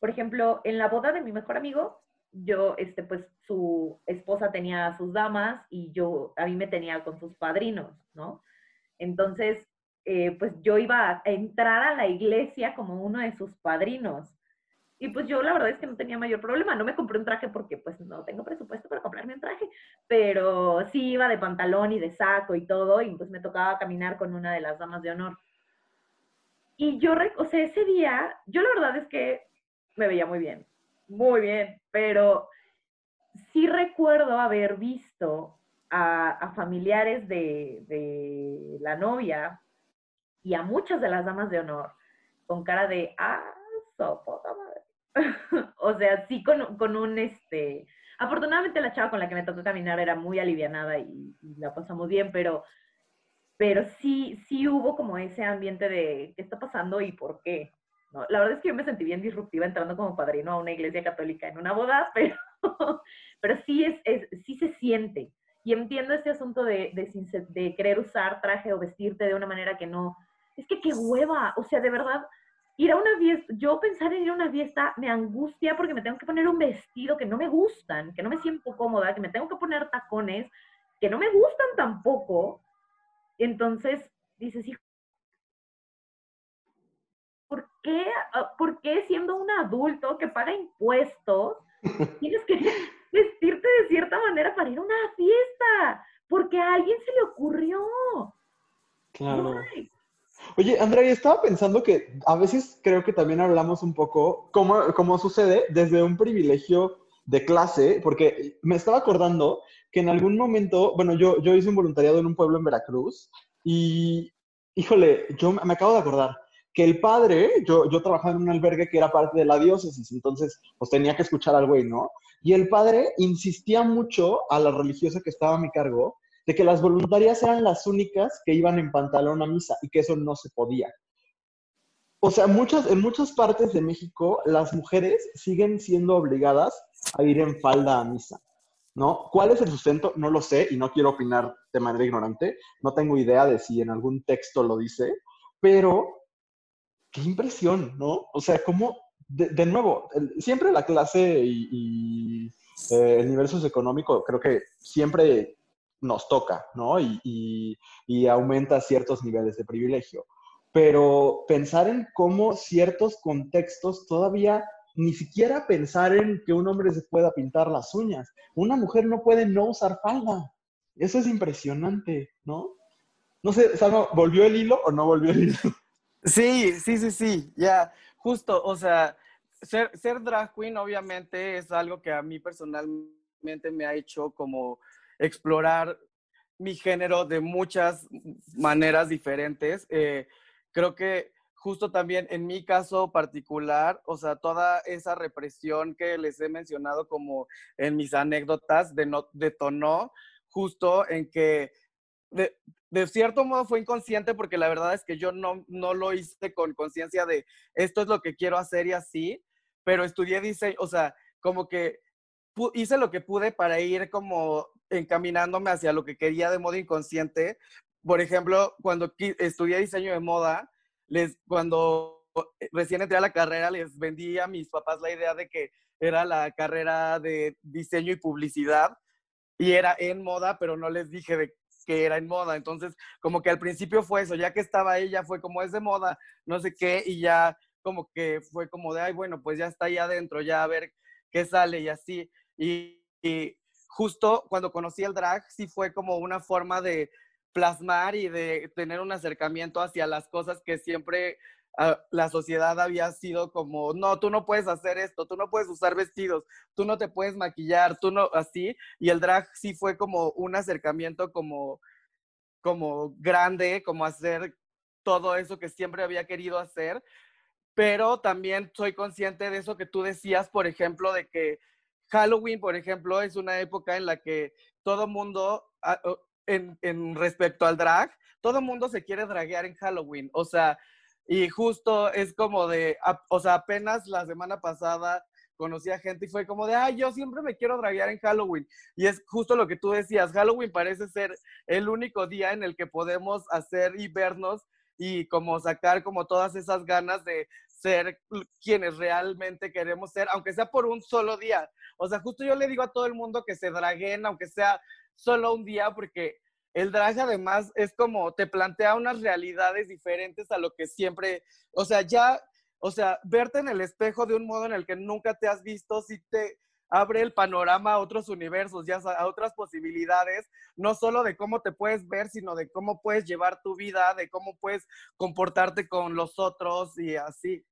Por ejemplo, en la boda de mi mejor amigo, yo, este, pues, su esposa tenía a sus damas y yo, a mí me tenía con sus padrinos, ¿no? Entonces, eh, pues yo iba a entrar a la iglesia como uno de sus padrinos. Y pues yo la verdad es que no tenía mayor problema. No me compré un traje porque pues no tengo presupuesto para comprarme un traje, pero sí iba de pantalón y de saco y todo, y pues me tocaba caminar con una de las damas de honor. Y yo, o sea, ese día, yo la verdad es que me veía muy bien, muy bien, pero sí recuerdo haber visto a, familiares de, la novia y a muchas de las damas de honor con cara de, ah, sopota madre o sea, sí con, con, un, este, afortunadamente la chava con la que me tocó caminar era muy alivianada y, la pasamos bien, pero, pero sí, sí hubo como ese ambiente de qué está pasando y por qué. La verdad es que yo me sentí bien disruptiva entrando como padrino a una iglesia católica en una boda, pero, pero sí, es, es, sí se siente. Y entiendo ese asunto de, de, de querer usar traje o vestirte de una manera que no... Es que qué hueva, o sea, de verdad, ir a una fiesta, yo pensar en ir a una fiesta me angustia porque me tengo que poner un vestido que no me gustan, que no me siento cómoda, que me tengo que poner tacones que no me gustan tampoco. Entonces, dices, hijo, ¿por qué, ah, ¿por qué siendo un adulto que paga impuestos tienes que vestirte de cierta manera para ir a una fiesta? Porque a alguien se le ocurrió. Claro. Oye, Andrea, estaba pensando que a veces creo que también hablamos un poco cómo, cómo sucede desde un privilegio de clase, porque me estaba acordando que en algún momento, bueno, yo, yo hice un voluntariado en un pueblo en Veracruz y, híjole, yo me acabo de acordar que el padre, yo, yo trabajaba en un albergue que era parte de la diócesis, entonces pues tenía que escuchar al güey, ¿no? Y el padre insistía mucho a la religiosa que estaba a mi cargo de que las voluntarias eran las únicas que iban en pantalón a misa y que eso no se podía. O sea, muchas, en muchas partes de México las mujeres siguen siendo obligadas a ir en falda a misa, ¿no? ¿Cuál es el sustento? No lo sé y no quiero opinar de manera ignorante. No tengo idea de si en algún texto lo dice, pero qué impresión, ¿no? O sea, cómo de, nuevo, siempre la clase y, eh, el nivel socioeconómico creo que siempre nos toca, ¿no? Y, y, aumenta ciertos niveles de privilegio. Pero pensar en cómo ciertos contextos todavía ni siquiera pensar en que un hombre se pueda pintar las uñas. Una mujer no puede no usar falda. Eso es impresionante, ¿no? No sé, Salma, ¿volvió el hilo o no volvió el hilo? Sí, sí, sí, sí, ya, justo, o sea, ser, drag queen obviamente es algo que a mí personalmente me ha hecho como explorar mi género de muchas maneras diferentes. Eh, creo que justo también en mi caso particular, o sea, toda esa represión que les he mencionado como en mis anécdotas detonó justo en que de, de, cierto modo fue inconsciente porque la verdad es que yo no, no lo hice con conciencia de esto es lo que quiero hacer y así, pero estudié diseño, o sea, como que hice lo que pude para ir como encaminándome hacia lo que quería de modo inconsciente. Por ejemplo, cuando estudié diseño de moda, les, cuando recién entré a la carrera, les vendí a mis papás la idea de que era la carrera de diseño y publicidad y era en moda, pero no les dije de que era en moda. Entonces, como que al principio fue eso, ya que estaba ella, fue como es de moda, no sé qué, y ya como que fue como de, ay, bueno, pues ya está ahí adentro, ya a ver qué sale y así. y justo cuando conocí el drag, sí fue como una forma de plasmar y de tener un acercamiento hacia las cosas que siempre la sociedad había sido como, no, tú no puedes hacer esto, tú no puedes usar vestidos, tú no te puedes maquillar, tú no, así. Y el drag sí fue como un acercamiento como, como grande, como hacer todo eso que siempre había querido hacer. Pero también soy consciente de eso que tú decías, por ejemplo, de que Halloween, por ejemplo, es una época en la que todo mundo, ah, en, en respecto al drag, todo mundo se quiere draguear en Halloween. O sea, y justo es como de, o sea, apenas la semana pasada conocí a gente y fue como de, ay, yo siempre me quiero draguear en Halloween. Y es justo lo que tú decías, Halloween parece ser el único día en el que podemos hacer y vernos y como sacar como todas esas ganas de ser quienes realmente queremos ser, aunque sea por un solo día. O sea, justo yo le digo a todo el mundo que se draguen, aunque sea solo un día, porque el drag además es como te plantea unas realidades diferentes a lo que siempre, o sea, ya, o sea, verte en el espejo de un modo en el que nunca te has visto, si te abre el panorama a otros universos, ya a otras posibilidades, no solo de cómo te puedes ver, sino de cómo puedes llevar tu vida, de cómo puedes comportarte con los otros y así.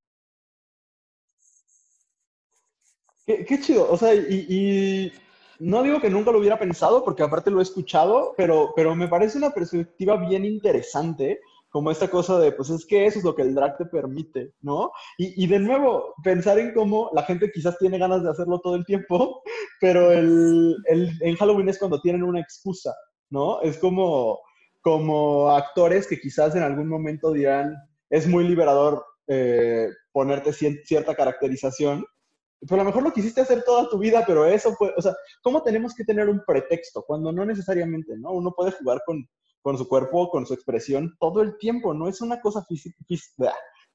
Qué, chido, o sea, y, no digo que nunca lo hubiera pensado, porque aparte lo he escuchado, pero, pero me parece una perspectiva bien interesante, como esta cosa de, pues es que eso es lo que el drag te permite, ¿no? Y, de nuevo, pensar en cómo la gente quizás tiene ganas de hacerlo todo el tiempo, pero el, el, en Halloween es cuando tienen una excusa, ¿no? Es como, como actores que quizás en algún momento dirán, es muy liberador eh, ponerte cierta caracterización, pero a lo mejor lo quisiste hacer toda tu vida, pero eso fue, o sea, ¿cómo tenemos que tener un pretexto cuando no necesariamente, ¿no? Uno puede jugar con, con su cuerpo, con su expresión todo el tiempo, no es una cosa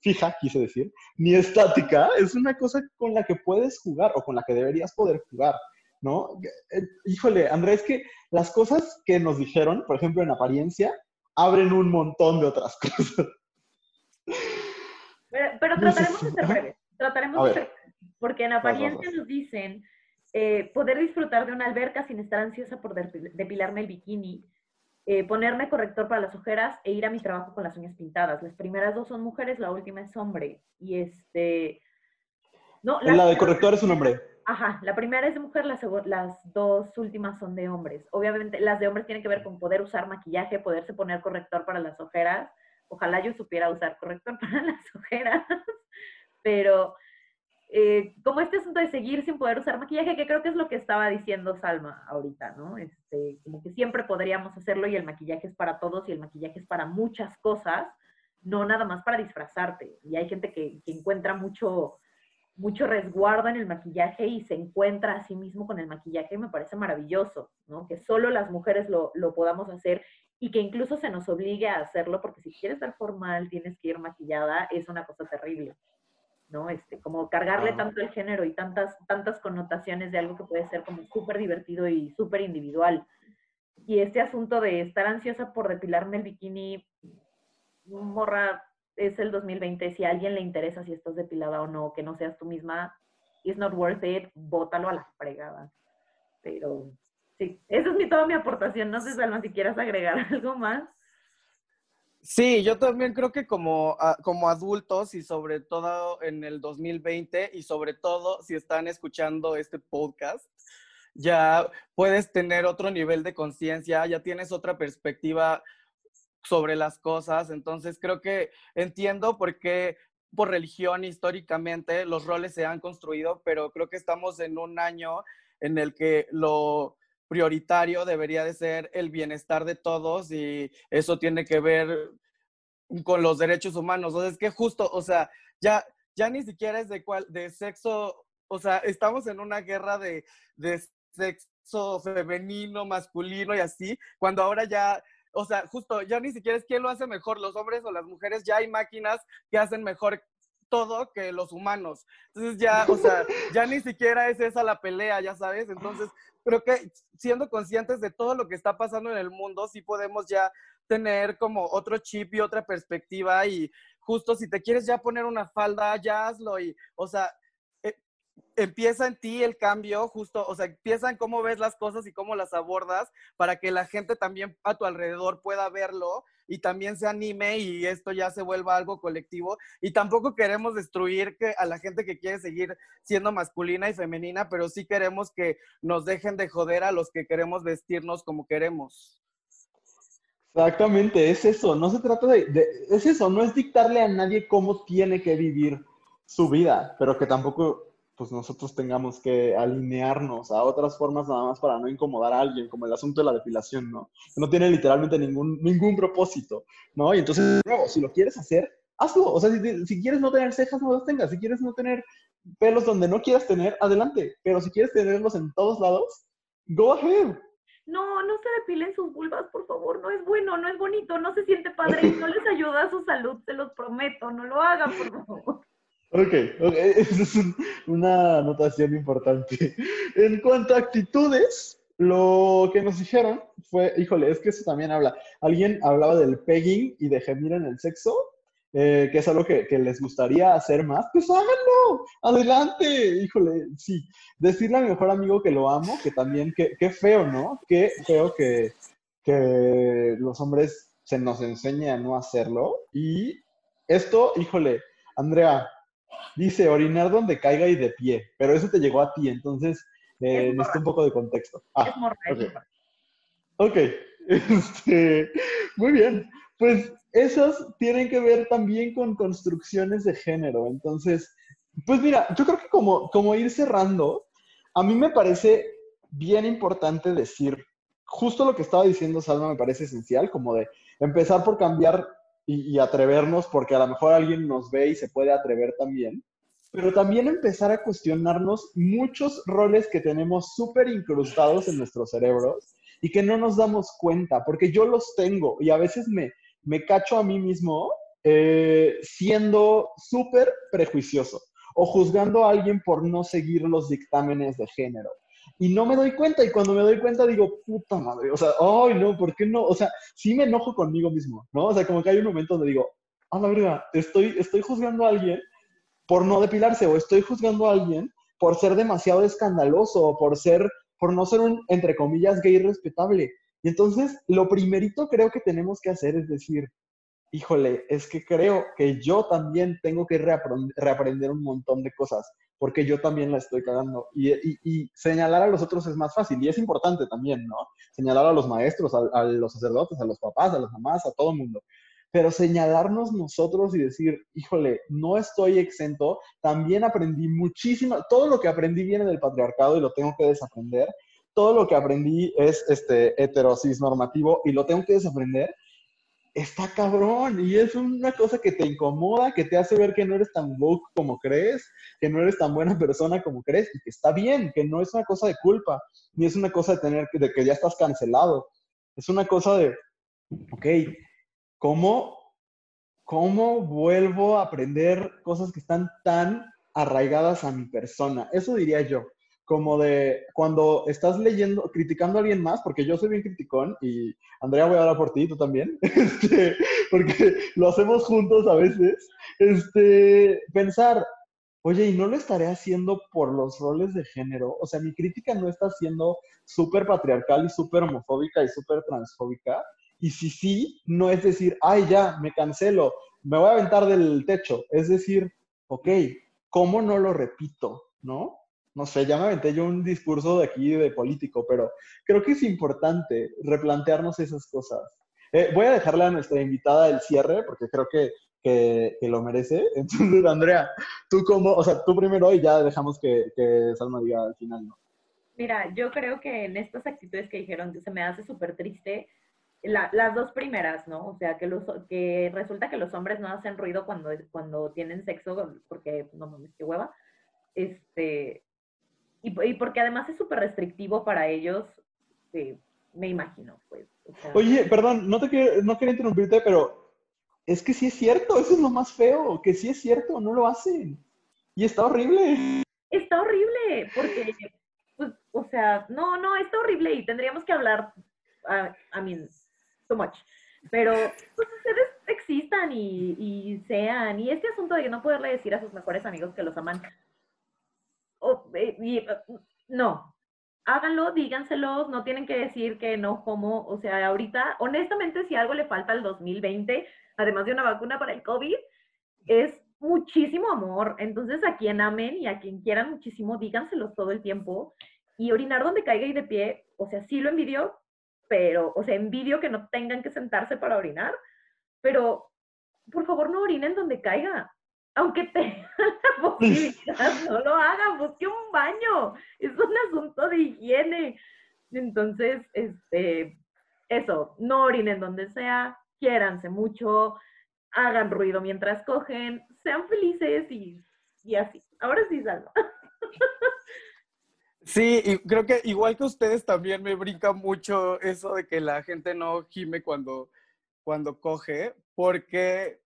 fija, quise decir, ni estática, es una cosa con la que puedes jugar o con la que deberías poder jugar, ¿no? Eh, híjole, Andrés, que las cosas que nos dijeron, por ejemplo, en apariencia, abren un montón de otras cosas. Pero, trataremos de ser breves. Trataremos de ser porque en apariencia nos dicen eh, poder disfrutar de una alberca sin estar ansiosa por depilarme el bikini, eh, ponerme corrector para las ojeras e ir a mi trabajo con las uñas pintadas. Las primeras dos son mujeres, la última es hombre. Y este... No, la, de corrector es un hombre. Ajá, la primera es de mujer, las, las dos últimas son de hombres. Obviamente, las de hombres tienen que ver con poder usar maquillaje, poderse poner corrector para las ojeras. Ojalá yo supiera usar corrector para las ojeras, pero eh, como este asunto de seguir sin poder usar maquillaje, que creo que es lo que estaba diciendo Salma ahorita, ¿no? Este, como que siempre podríamos hacerlo y el maquillaje es para todos y el maquillaje es para muchas cosas, no nada más para disfrazarte. Y hay gente que, encuentra mucho, mucho resguardo en el maquillaje y se encuentra a sí mismo con el maquillaje y me parece maravilloso, ¿no? Que solo las mujeres lo, lo podamos hacer y que incluso se nos obligue a hacerlo, porque si quieres ser formal, tienes que ir maquillada, es una cosa terrible. ¿No? Este, como cargarle tanto el género y tantas, tantas connotaciones de algo que puede ser como súper divertido y súper individual. Y este asunto de estar ansiosa por depilarme el bikini, morra, es el 2020, si a alguien le interesa si estás depilada o no, que no seas tú misma, it's not worth it, bótalo a la fregada. Pero sí, esa es mi, toda mi aportación. No sé, Salma, si quieras agregar algo más. Sí, yo también creo que como, como adultos y sobre todo en el 2020 y sobre todo si están escuchando este podcast, ya puedes tener otro nivel de conciencia, ya tienes otra perspectiva sobre las cosas. Entonces creo que entiendo por qué por religión históricamente los roles se han construido, pero creo que estamos en un año en el que lo prioritario debería de ser el bienestar de todos y eso tiene que ver con los derechos humanos. O sea, es que justo, o sea, ya, ya ni siquiera es de, cual, de sexo, o sea, estamos en una guerra de, de sexo femenino, masculino y así, cuando ahora ya o sea, justo, ya ni siquiera es quién lo hace mejor, los hombres o las mujeres, ya hay máquinas que hacen mejor todo que los humanos. Entonces ya, o sea, ya ni siquiera es esa la pelea, ya sabes. Entonces, creo que siendo conscientes de todo lo que está pasando en el mundo, sí podemos ya tener como otro chip y otra perspectiva y justo si te quieres ya poner una falda, ya hazlo y, o sea, empieza en ti el cambio, justo, o sea, empieza en cómo ves las cosas y cómo las abordas para que la gente también a tu alrededor pueda verlo y también se anime y esto ya se vuelva algo colectivo. Y tampoco queremos destruir a la gente que quiere seguir siendo masculina y femenina, pero sí queremos que nos dejen de joder a los que queremos vestirnos como queremos. Exactamente, es eso, no se trata de es eso, no es dictarle a nadie cómo tiene que vivir su vida, pero que tampoco pues nosotros tengamos que alinearnos a otras formas nada más para no incomodar a alguien, como el asunto de la depilación, ¿no? No tiene literalmente ningún, ningún propósito, ¿no? Y entonces, si lo quieres hacer, hazlo. O sea, si, si, quieres no tener cejas, no las tengas. Si quieres no tener pelos donde no quieras tener, adelante. Pero si quieres tenerlos en todos lados, go ahead. No, no se depilen sus vulvas, por favor. No es bueno, no es bonito, no se siente padre y no les ayuda a su salud, se los prometo. No lo hagan, por favor. Ok, ok, esa es una anotación importante. En cuanto a actitudes, lo que nos dijeron fue, híjole, es que eso también habla. Alguien hablaba del pegging y de gemir en el sexo, eh, que es algo que, les gustaría hacer más. Pues háganlo, adelante, híjole, sí. Decirle a mi mejor amigo que lo amo, que también, qué feo, ¿no? Qué feo que, que los hombres se nos enseñe a no hacerlo. Y esto, híjole, Andrea, Dice, orinar donde caiga y de pie, pero eso te llegó a ti, entonces eh, necesito un poco de contexto. Ah, es ok, este, muy bien. Pues esos tienen que ver también con construcciones de género. Entonces, pues mira, yo creo que como, como ir cerrando, a mí me parece bien importante decir, justo lo que estaba diciendo Salma me parece esencial, como de empezar por cambiar y, atrevernos, porque a lo mejor alguien nos ve y se puede atrever también, pero también empezar a cuestionarnos muchos roles que tenemos súper incrustados en nuestros cerebros y que no nos damos cuenta, porque yo los tengo y a veces me, me cacho a mí mismo eh, siendo súper prejuicioso o juzgando a alguien por no seguir los dictámenes de género y no me doy cuenta. Y cuando me doy cuenta digo, puta madre, o sea, ay, no, ¿por qué no? O sea, sí me enojo conmigo mismo, ¿no? O sea, como que hay un momento donde digo, ah, la verdad, estoy, estoy juzgando a alguien por no depilarse o estoy juzgando a alguien por ser demasiado escandaloso o por ser, por no ser un, entre comillas, gay respetable. Y entonces, lo primerito creo que tenemos que hacer es decir, híjole, es que creo que yo también tengo que reaprender un montón de cosas porque yo también la estoy cagando. Y, señalar a los otros es más fácil y es importante también, ¿no? Señalar a los maestros, a, los sacerdotes, a los papás, a las mamás, a todo el mundo. Pero señalarnos nosotros y decir, híjole, no estoy exento, también aprendí muchísimo, todo lo que aprendí viene del patriarcado y lo tengo que desaprender, todo lo que aprendí es este heterosis normativo y lo tengo que desaprender está cabrón y es una cosa que te incomoda, que te hace ver que no eres tan woke como crees, que no eres tan buena persona como crees y que está bien, que no es una cosa de culpa, ni es una cosa de tener de que ya estás cancelado. Es una cosa de, ok, ¿cómo, ¿cómo vuelvo a aprender cosas que están tan arraigadas a mi persona? Eso diría yo como de cuando estás leyendo, criticando a alguien más, porque yo soy bien criticón y Andrea voy a hablar por ti, tú también, este, porque lo hacemos juntos a veces, este, pensar, oye, ¿y no lo estaré haciendo por los roles de género? O sea, mi crítica no está siendo súper patriarcal y súper homofóbica y súper transfóbica. Y si sí, no es decir, ay, ya, me cancelo, me voy a aventar del techo. Es decir, ok, ¿cómo no lo repito? ¿No? No sé, ya me aventé yo un discurso de aquí de político, pero creo que es importante replantearnos esas cosas. Eh, voy a dejarle a nuestra invitada el cierre, porque creo que, que, lo merece. Entonces, Andrea, tú como, o sea, tú primero y ya dejamos que, que Salma diga al final, ¿no? Mira, yo creo que en estas actitudes que dijeron, se me hace súper triste, las dos primeras, ¿no? O sea, que, los, que resulta que los hombres no hacen ruido cuando, cuando tienen sexo, porque no mames, qué hueva. Este, y, porque además es súper restrictivo para ellos, me imagino, pues. Oye, perdón, no, te no quería interrumpirte, pero es que sí es cierto, eso es lo más feo, que sí es cierto, no lo hacen. Y está horrible. Está horrible, porque, pues, o sea, no, no, está horrible y tendríamos que hablar, I mean, so much. Pero, pues, ustedes existan y, y sean, y este asunto de no poderle decir a sus mejores amigos que los aman, eh, eh, no, háganlo, díganselos, no tienen que decir que no como, o sea, ahorita, honestamente, si algo le falta al 2020, además de una vacuna para el COVID, es muchísimo amor. Entonces, a quien amen y a quien quieran muchísimo, díganselos todo el tiempo. Y orinar donde caiga y de pie, o sea, sí lo envidio, pero, o sea, envidio que no tengan que sentarse para orinar, pero por favor no orinen donde caiga aunque tengan la posibilidad, no lo hagan, busque un baño. Es un asunto de higiene. Entonces, este, eso, no orinen donde sea, quiéranse mucho, hagan ruido mientras cogen, sean felices y, y así. Ahora sí, Salva. Sí, y creo que igual que ustedes también me brinca mucho eso de que la gente no gime cuando, cuando coge, porque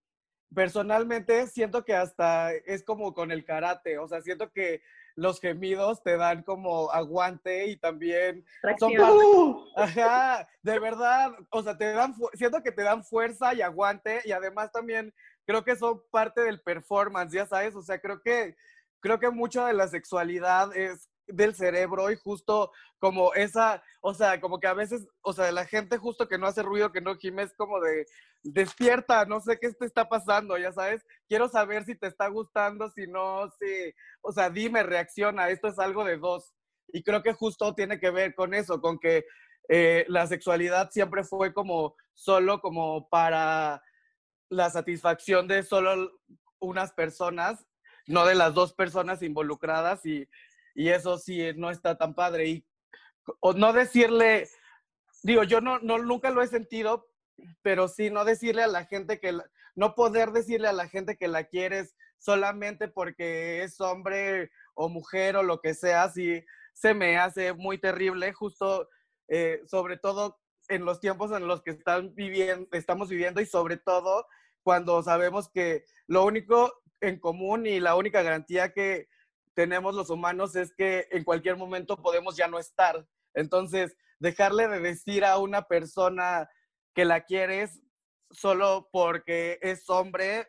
personalmente siento que hasta es como con el karate, o sea, siento que los gemidos te dan como aguante y también son Ajá, de verdad, o sea, te dan siento que te dan fuerza y aguante y además también creo que son parte del performance, ya sabes, o sea, creo que creo que mucho de la sexualidad es del cerebro y justo como esa, o sea, como que a veces, o sea, la gente justo que no hace ruido, que no gime, es como de despierta, no sé qué te está pasando, ya sabes, quiero saber si te está gustando, si no, si, o sea, dime, reacciona, esto es algo de dos. Y creo que justo tiene que ver con eso, con que eh, la sexualidad siempre fue como solo como para la satisfacción de solo unas personas, no de las dos personas involucradas y y eso sí no está tan padre. Y o no decirle, digo, yo no, no nunca lo he sentido, pero sí no decirle a la gente que, no poder decirle a la gente que la quieres solamente porque es hombre o mujer o lo que sea, sí se me hace muy terrible, justo eh, sobre todo en los tiempos en los que estamos viviendo y sobre todo cuando sabemos que lo único en común y la única garantía que tenemos los humanos es que en cualquier momento podemos ya no estar. Entonces, dejarle de decir a una persona que la quieres solo porque es hombre,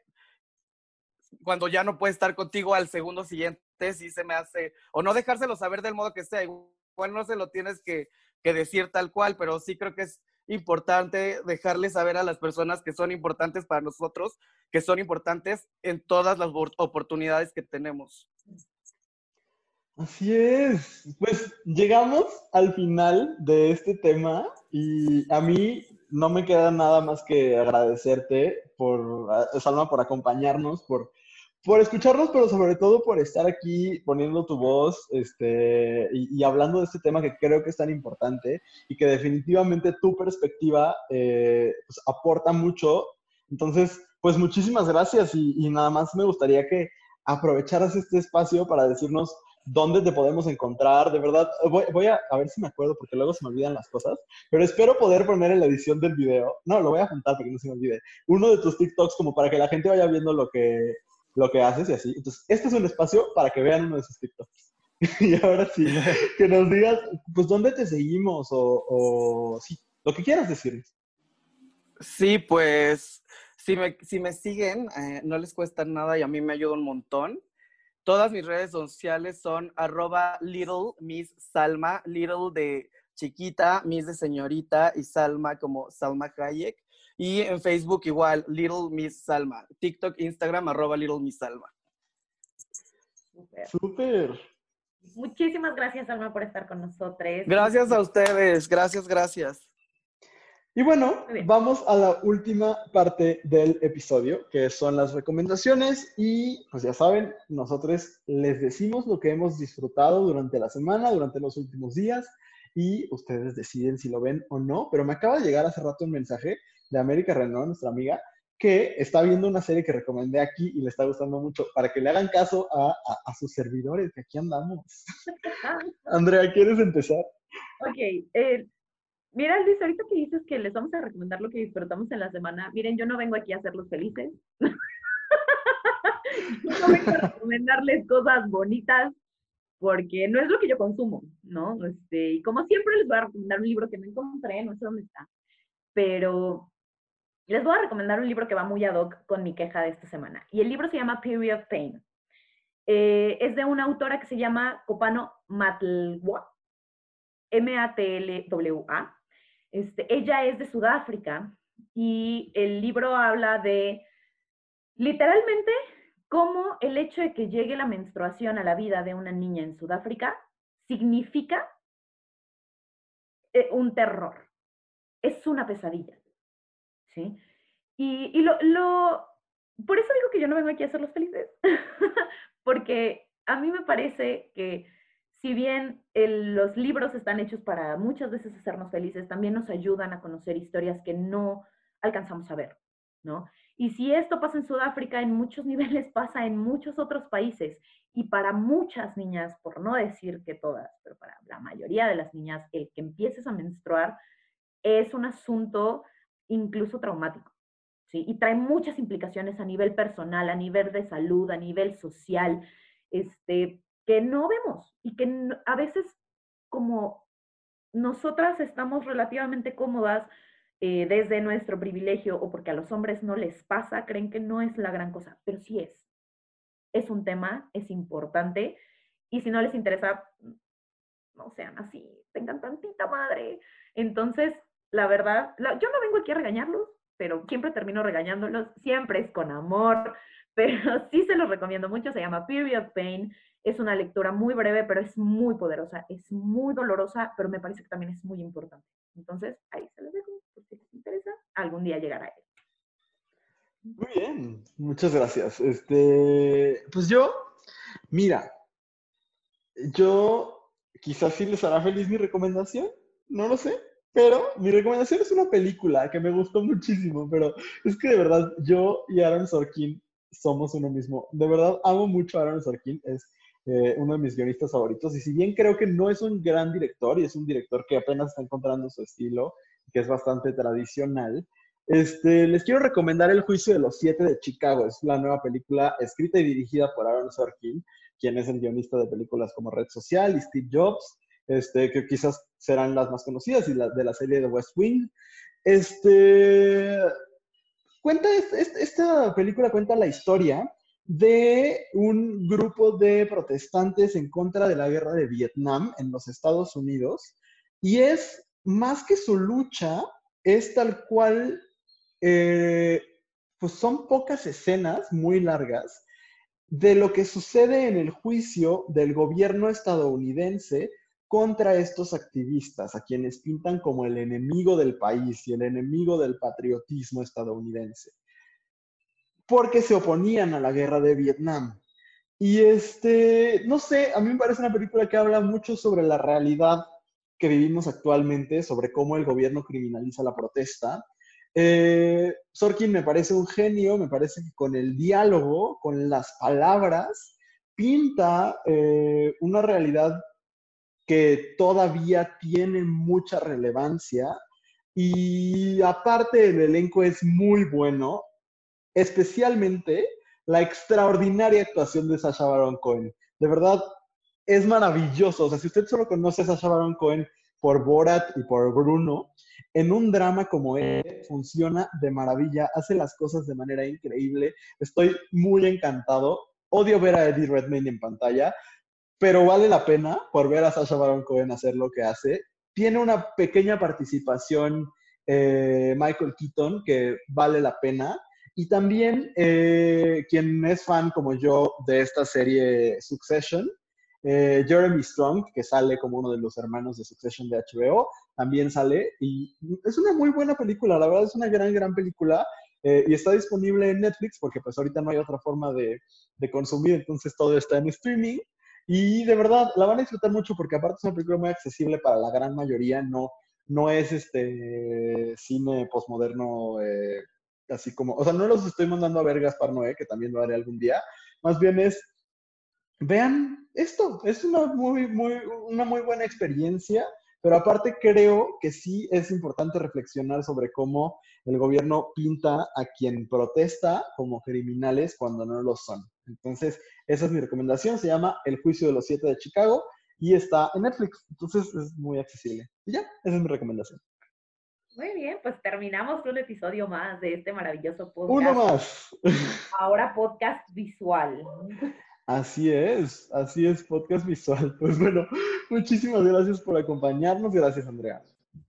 cuando ya no puede estar contigo al segundo siguiente, sí se me hace, o no dejárselo saber del modo que sea, igual no se lo tienes que, que decir tal cual, pero sí creo que es importante dejarle saber a las personas que son importantes para nosotros, que son importantes en todas las oportunidades que tenemos. Así es. Pues llegamos al final de este tema y a mí no me queda nada más que agradecerte por, Salma, por acompañarnos, por, por escucharnos, pero sobre todo por estar aquí poniendo tu voz este, y, hablando de este tema que creo que es tan importante y que definitivamente tu perspectiva eh, pues, aporta mucho. Entonces, pues muchísimas gracias y nada más me gustaría que aprovecharas este espacio para decirnos dónde te podemos encontrar. De verdad, voy, a, a, ver si me acuerdo porque luego se me olvidan las cosas, pero espero poder poner en la edición del video, no, lo voy a juntar para que no se me olvide, uno de tus TikToks como para que la gente vaya viendo lo que, lo que haces y así. Entonces, este es un espacio para que vean uno de esos TikToks. y ahora sí, que nos digas, pues, ¿dónde te seguimos? O, o sí, lo que quieras decir. Sí, pues, si me, si me siguen, eh, no les cuesta nada y a mí me ayuda un montón. Todas mis redes sociales son arroba little miss salma, little de chiquita, miss de señorita y salma como Salma Hayek. Y en Facebook igual, little miss salma. TikTok, Instagram, arroba little miss salma. Súper. Muchísimas gracias, Alma, por estar con nosotros. Gracias a ustedes, gracias, gracias. Y bueno, vamos a la última parte del episodio, que son las recomendaciones. Y pues ya saben, nosotros les decimos lo que hemos disfrutado durante la semana, durante los últimos días, y ustedes deciden si lo ven o no. Pero me acaba de llegar hace rato un mensaje de América Renault, nuestra amiga, que está viendo una serie que recomendé aquí y le está gustando mucho, para que le hagan caso a, sus servidores, que aquí andamos. Andrea, ¿quieres empezar? Ok. Eh, mira, Luis, ahorita que dices que les vamos a recomendar lo que disfrutamos en la semana, miren, yo no vengo aquí a hacerlos felices. no vengo a recomendarles cosas bonitas porque no es lo que yo consumo, ¿no? Este, y como siempre les voy a recomendar un libro que me encontré, no sé dónde está, pero les voy a recomendar un libro que va muy ad hoc con mi queja de esta semana. Y el libro se llama Period of Pain. Eh, es de una autora que se llama Copano Matlwa, M-A-T-L-W-A. Este, ella es de Sudáfrica y el libro habla de literalmente cómo el hecho de que llegue la menstruación a la vida de una niña en Sudáfrica significa eh, un terror. Es una pesadilla. Y, lo, por eso digo que yo no vengo aquí a hacerlos felices, porque a mí me parece que si bien los libros están hechos para muchas veces hacernos felices, también nos ayudan a conocer historias que no alcanzamos a ver, ¿no? Y si esto pasa en Sudáfrica, en muchos niveles pasa en muchos otros países. Y para muchas niñas, por no decir que todas, pero para la mayoría de las niñas, el que empieces a menstruar es un asunto incluso traumático. ¿sí? Y trae muchas implicaciones a nivel personal, a nivel de salud, a nivel social, este, que no vemos y que a veces como nosotras estamos relativamente cómodas eh, desde nuestro privilegio o porque a los hombres no les pasa, creen que no es la gran cosa, pero sí es. Es un tema, es importante y si no les interesa, no sean así, tengan tantita madre. Entonces, la verdad, yo no vengo aquí a regañarlos, pero siempre termino regañándolos, siempre es con amor, pero sí se los recomiendo mucho, se llama Period Pain, es una lectura muy breve, pero es muy poderosa, es muy dolorosa, pero me parece que también es muy importante. Entonces, ahí se los dejo, por si les interesa, algún día llegará él. Muy bien, muchas gracias. Este, pues yo, mira, yo quizás sí les hará feliz mi recomendación, no lo sé, pero mi recomendación es una película que me gustó muchísimo, pero es que de verdad yo y Aaron Sorkin somos uno mismo. De verdad amo mucho a Aaron Sorkin, es eh, uno de mis guionistas favoritos. Y si bien creo que no es un gran director y es un director que apenas está encontrando su estilo, que es bastante tradicional, este, les quiero recomendar El juicio de los siete de Chicago. Es la nueva película escrita y dirigida por Aaron Sorkin, quien es el guionista de películas como Red Social y Steve Jobs este, que quizás serán las más conocidas y de la serie de West Wing. Este, cuenta, esta película cuenta la historia de un grupo de protestantes en contra de la guerra de Vietnam en los Estados Unidos y es más que su lucha, es tal cual, eh, pues son pocas escenas muy largas de lo que sucede en el juicio del gobierno estadounidense contra estos activistas, a quienes pintan como el enemigo del país y el enemigo del patriotismo estadounidense, porque se oponían a la guerra de Vietnam. Y este, no sé, a mí me parece una película que habla mucho sobre la realidad que vivimos actualmente, sobre cómo el gobierno criminaliza la protesta. Eh, Sorkin me parece un genio, me parece que con el diálogo, con las palabras, pinta eh, una realidad que todavía tiene mucha relevancia y aparte el elenco es muy bueno, especialmente la extraordinaria actuación de Sasha Baron Cohen. De verdad, es maravilloso. O sea, si usted solo conoce a Sasha Baron Cohen por Borat y por Bruno, en un drama como este funciona de maravilla, hace las cosas de manera increíble. Estoy muy encantado. Odio ver a Eddie Redmayne en pantalla, pero vale la pena por ver a Sasha Baron Cohen hacer lo que hace. Tiene una pequeña participación eh, Michael Keaton que vale la pena. Y también eh, quien es fan como yo de esta serie Succession, eh, Jeremy Strong, que sale como uno de los hermanos de Succession de HBO, también sale. Y es una muy buena película, la verdad es una gran, gran película y está disponible en Netflix porque pues ahorita no hay otra forma de, consumir, entonces todo está en streaming. Y de verdad, la van a disfrutar mucho porque aparte es una película muy accesible para la gran mayoría, no, no es este cine postmoderno eh, así como, o sea, no los estoy mandando a ver Gaspar Noé, que también lo haré algún día, más bien es, vean esto, es una muy, muy, una muy buena experiencia pero aparte creo que sí es importante reflexionar sobre cómo el gobierno pinta a quien protesta como criminales cuando no lo son. Entonces, esa es mi recomendación. Se llama El juicio de los siete de Chicago y está en Netflix. Entonces, es muy accesible. Y ya, esa es mi recomendación. Muy bien, pues terminamos un episodio más de este maravilloso podcast. Uno más. Ahora podcast visual. Así es, así es, podcast visual. Pues bueno, muchísimas gracias por acompañarnos. Gracias, Andrea.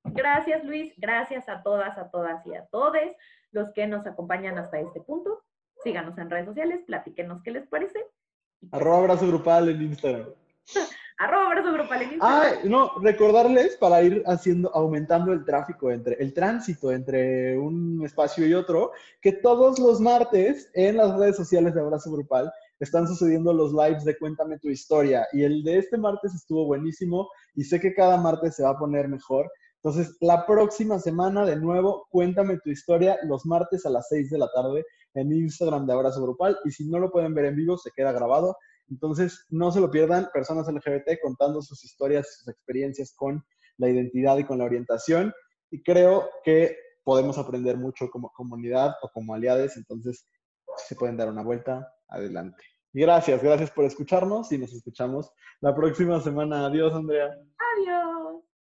Gracias, Luis. Gracias a todas, a todas y a todos los que nos acompañan hasta este punto. Síganos en redes sociales, platíquenos qué les parece. Arroba abrazo grupal en Instagram. Arroba grupal en Instagram. Ah, no, recordarles para ir haciendo, aumentando el tráfico entre, el tránsito entre un espacio y otro, que todos los martes en las redes sociales de Abrazo Grupal están sucediendo los lives de Cuéntame tu historia. Y el de este martes estuvo buenísimo y sé que cada martes se va a poner mejor. Entonces, la próxima semana, de nuevo, cuéntame tu historia los martes a las 6 de la tarde en Instagram de Abrazo Grupal. Y si no lo pueden ver en vivo, se queda grabado. Entonces, no se lo pierdan, personas LGBT contando sus historias, sus experiencias con la identidad y con la orientación. Y creo que podemos aprender mucho como comunidad o como aliados. Entonces, se pueden dar una vuelta, adelante. gracias, gracias por escucharnos y nos escuchamos la próxima semana. Adiós, Andrea. Adiós.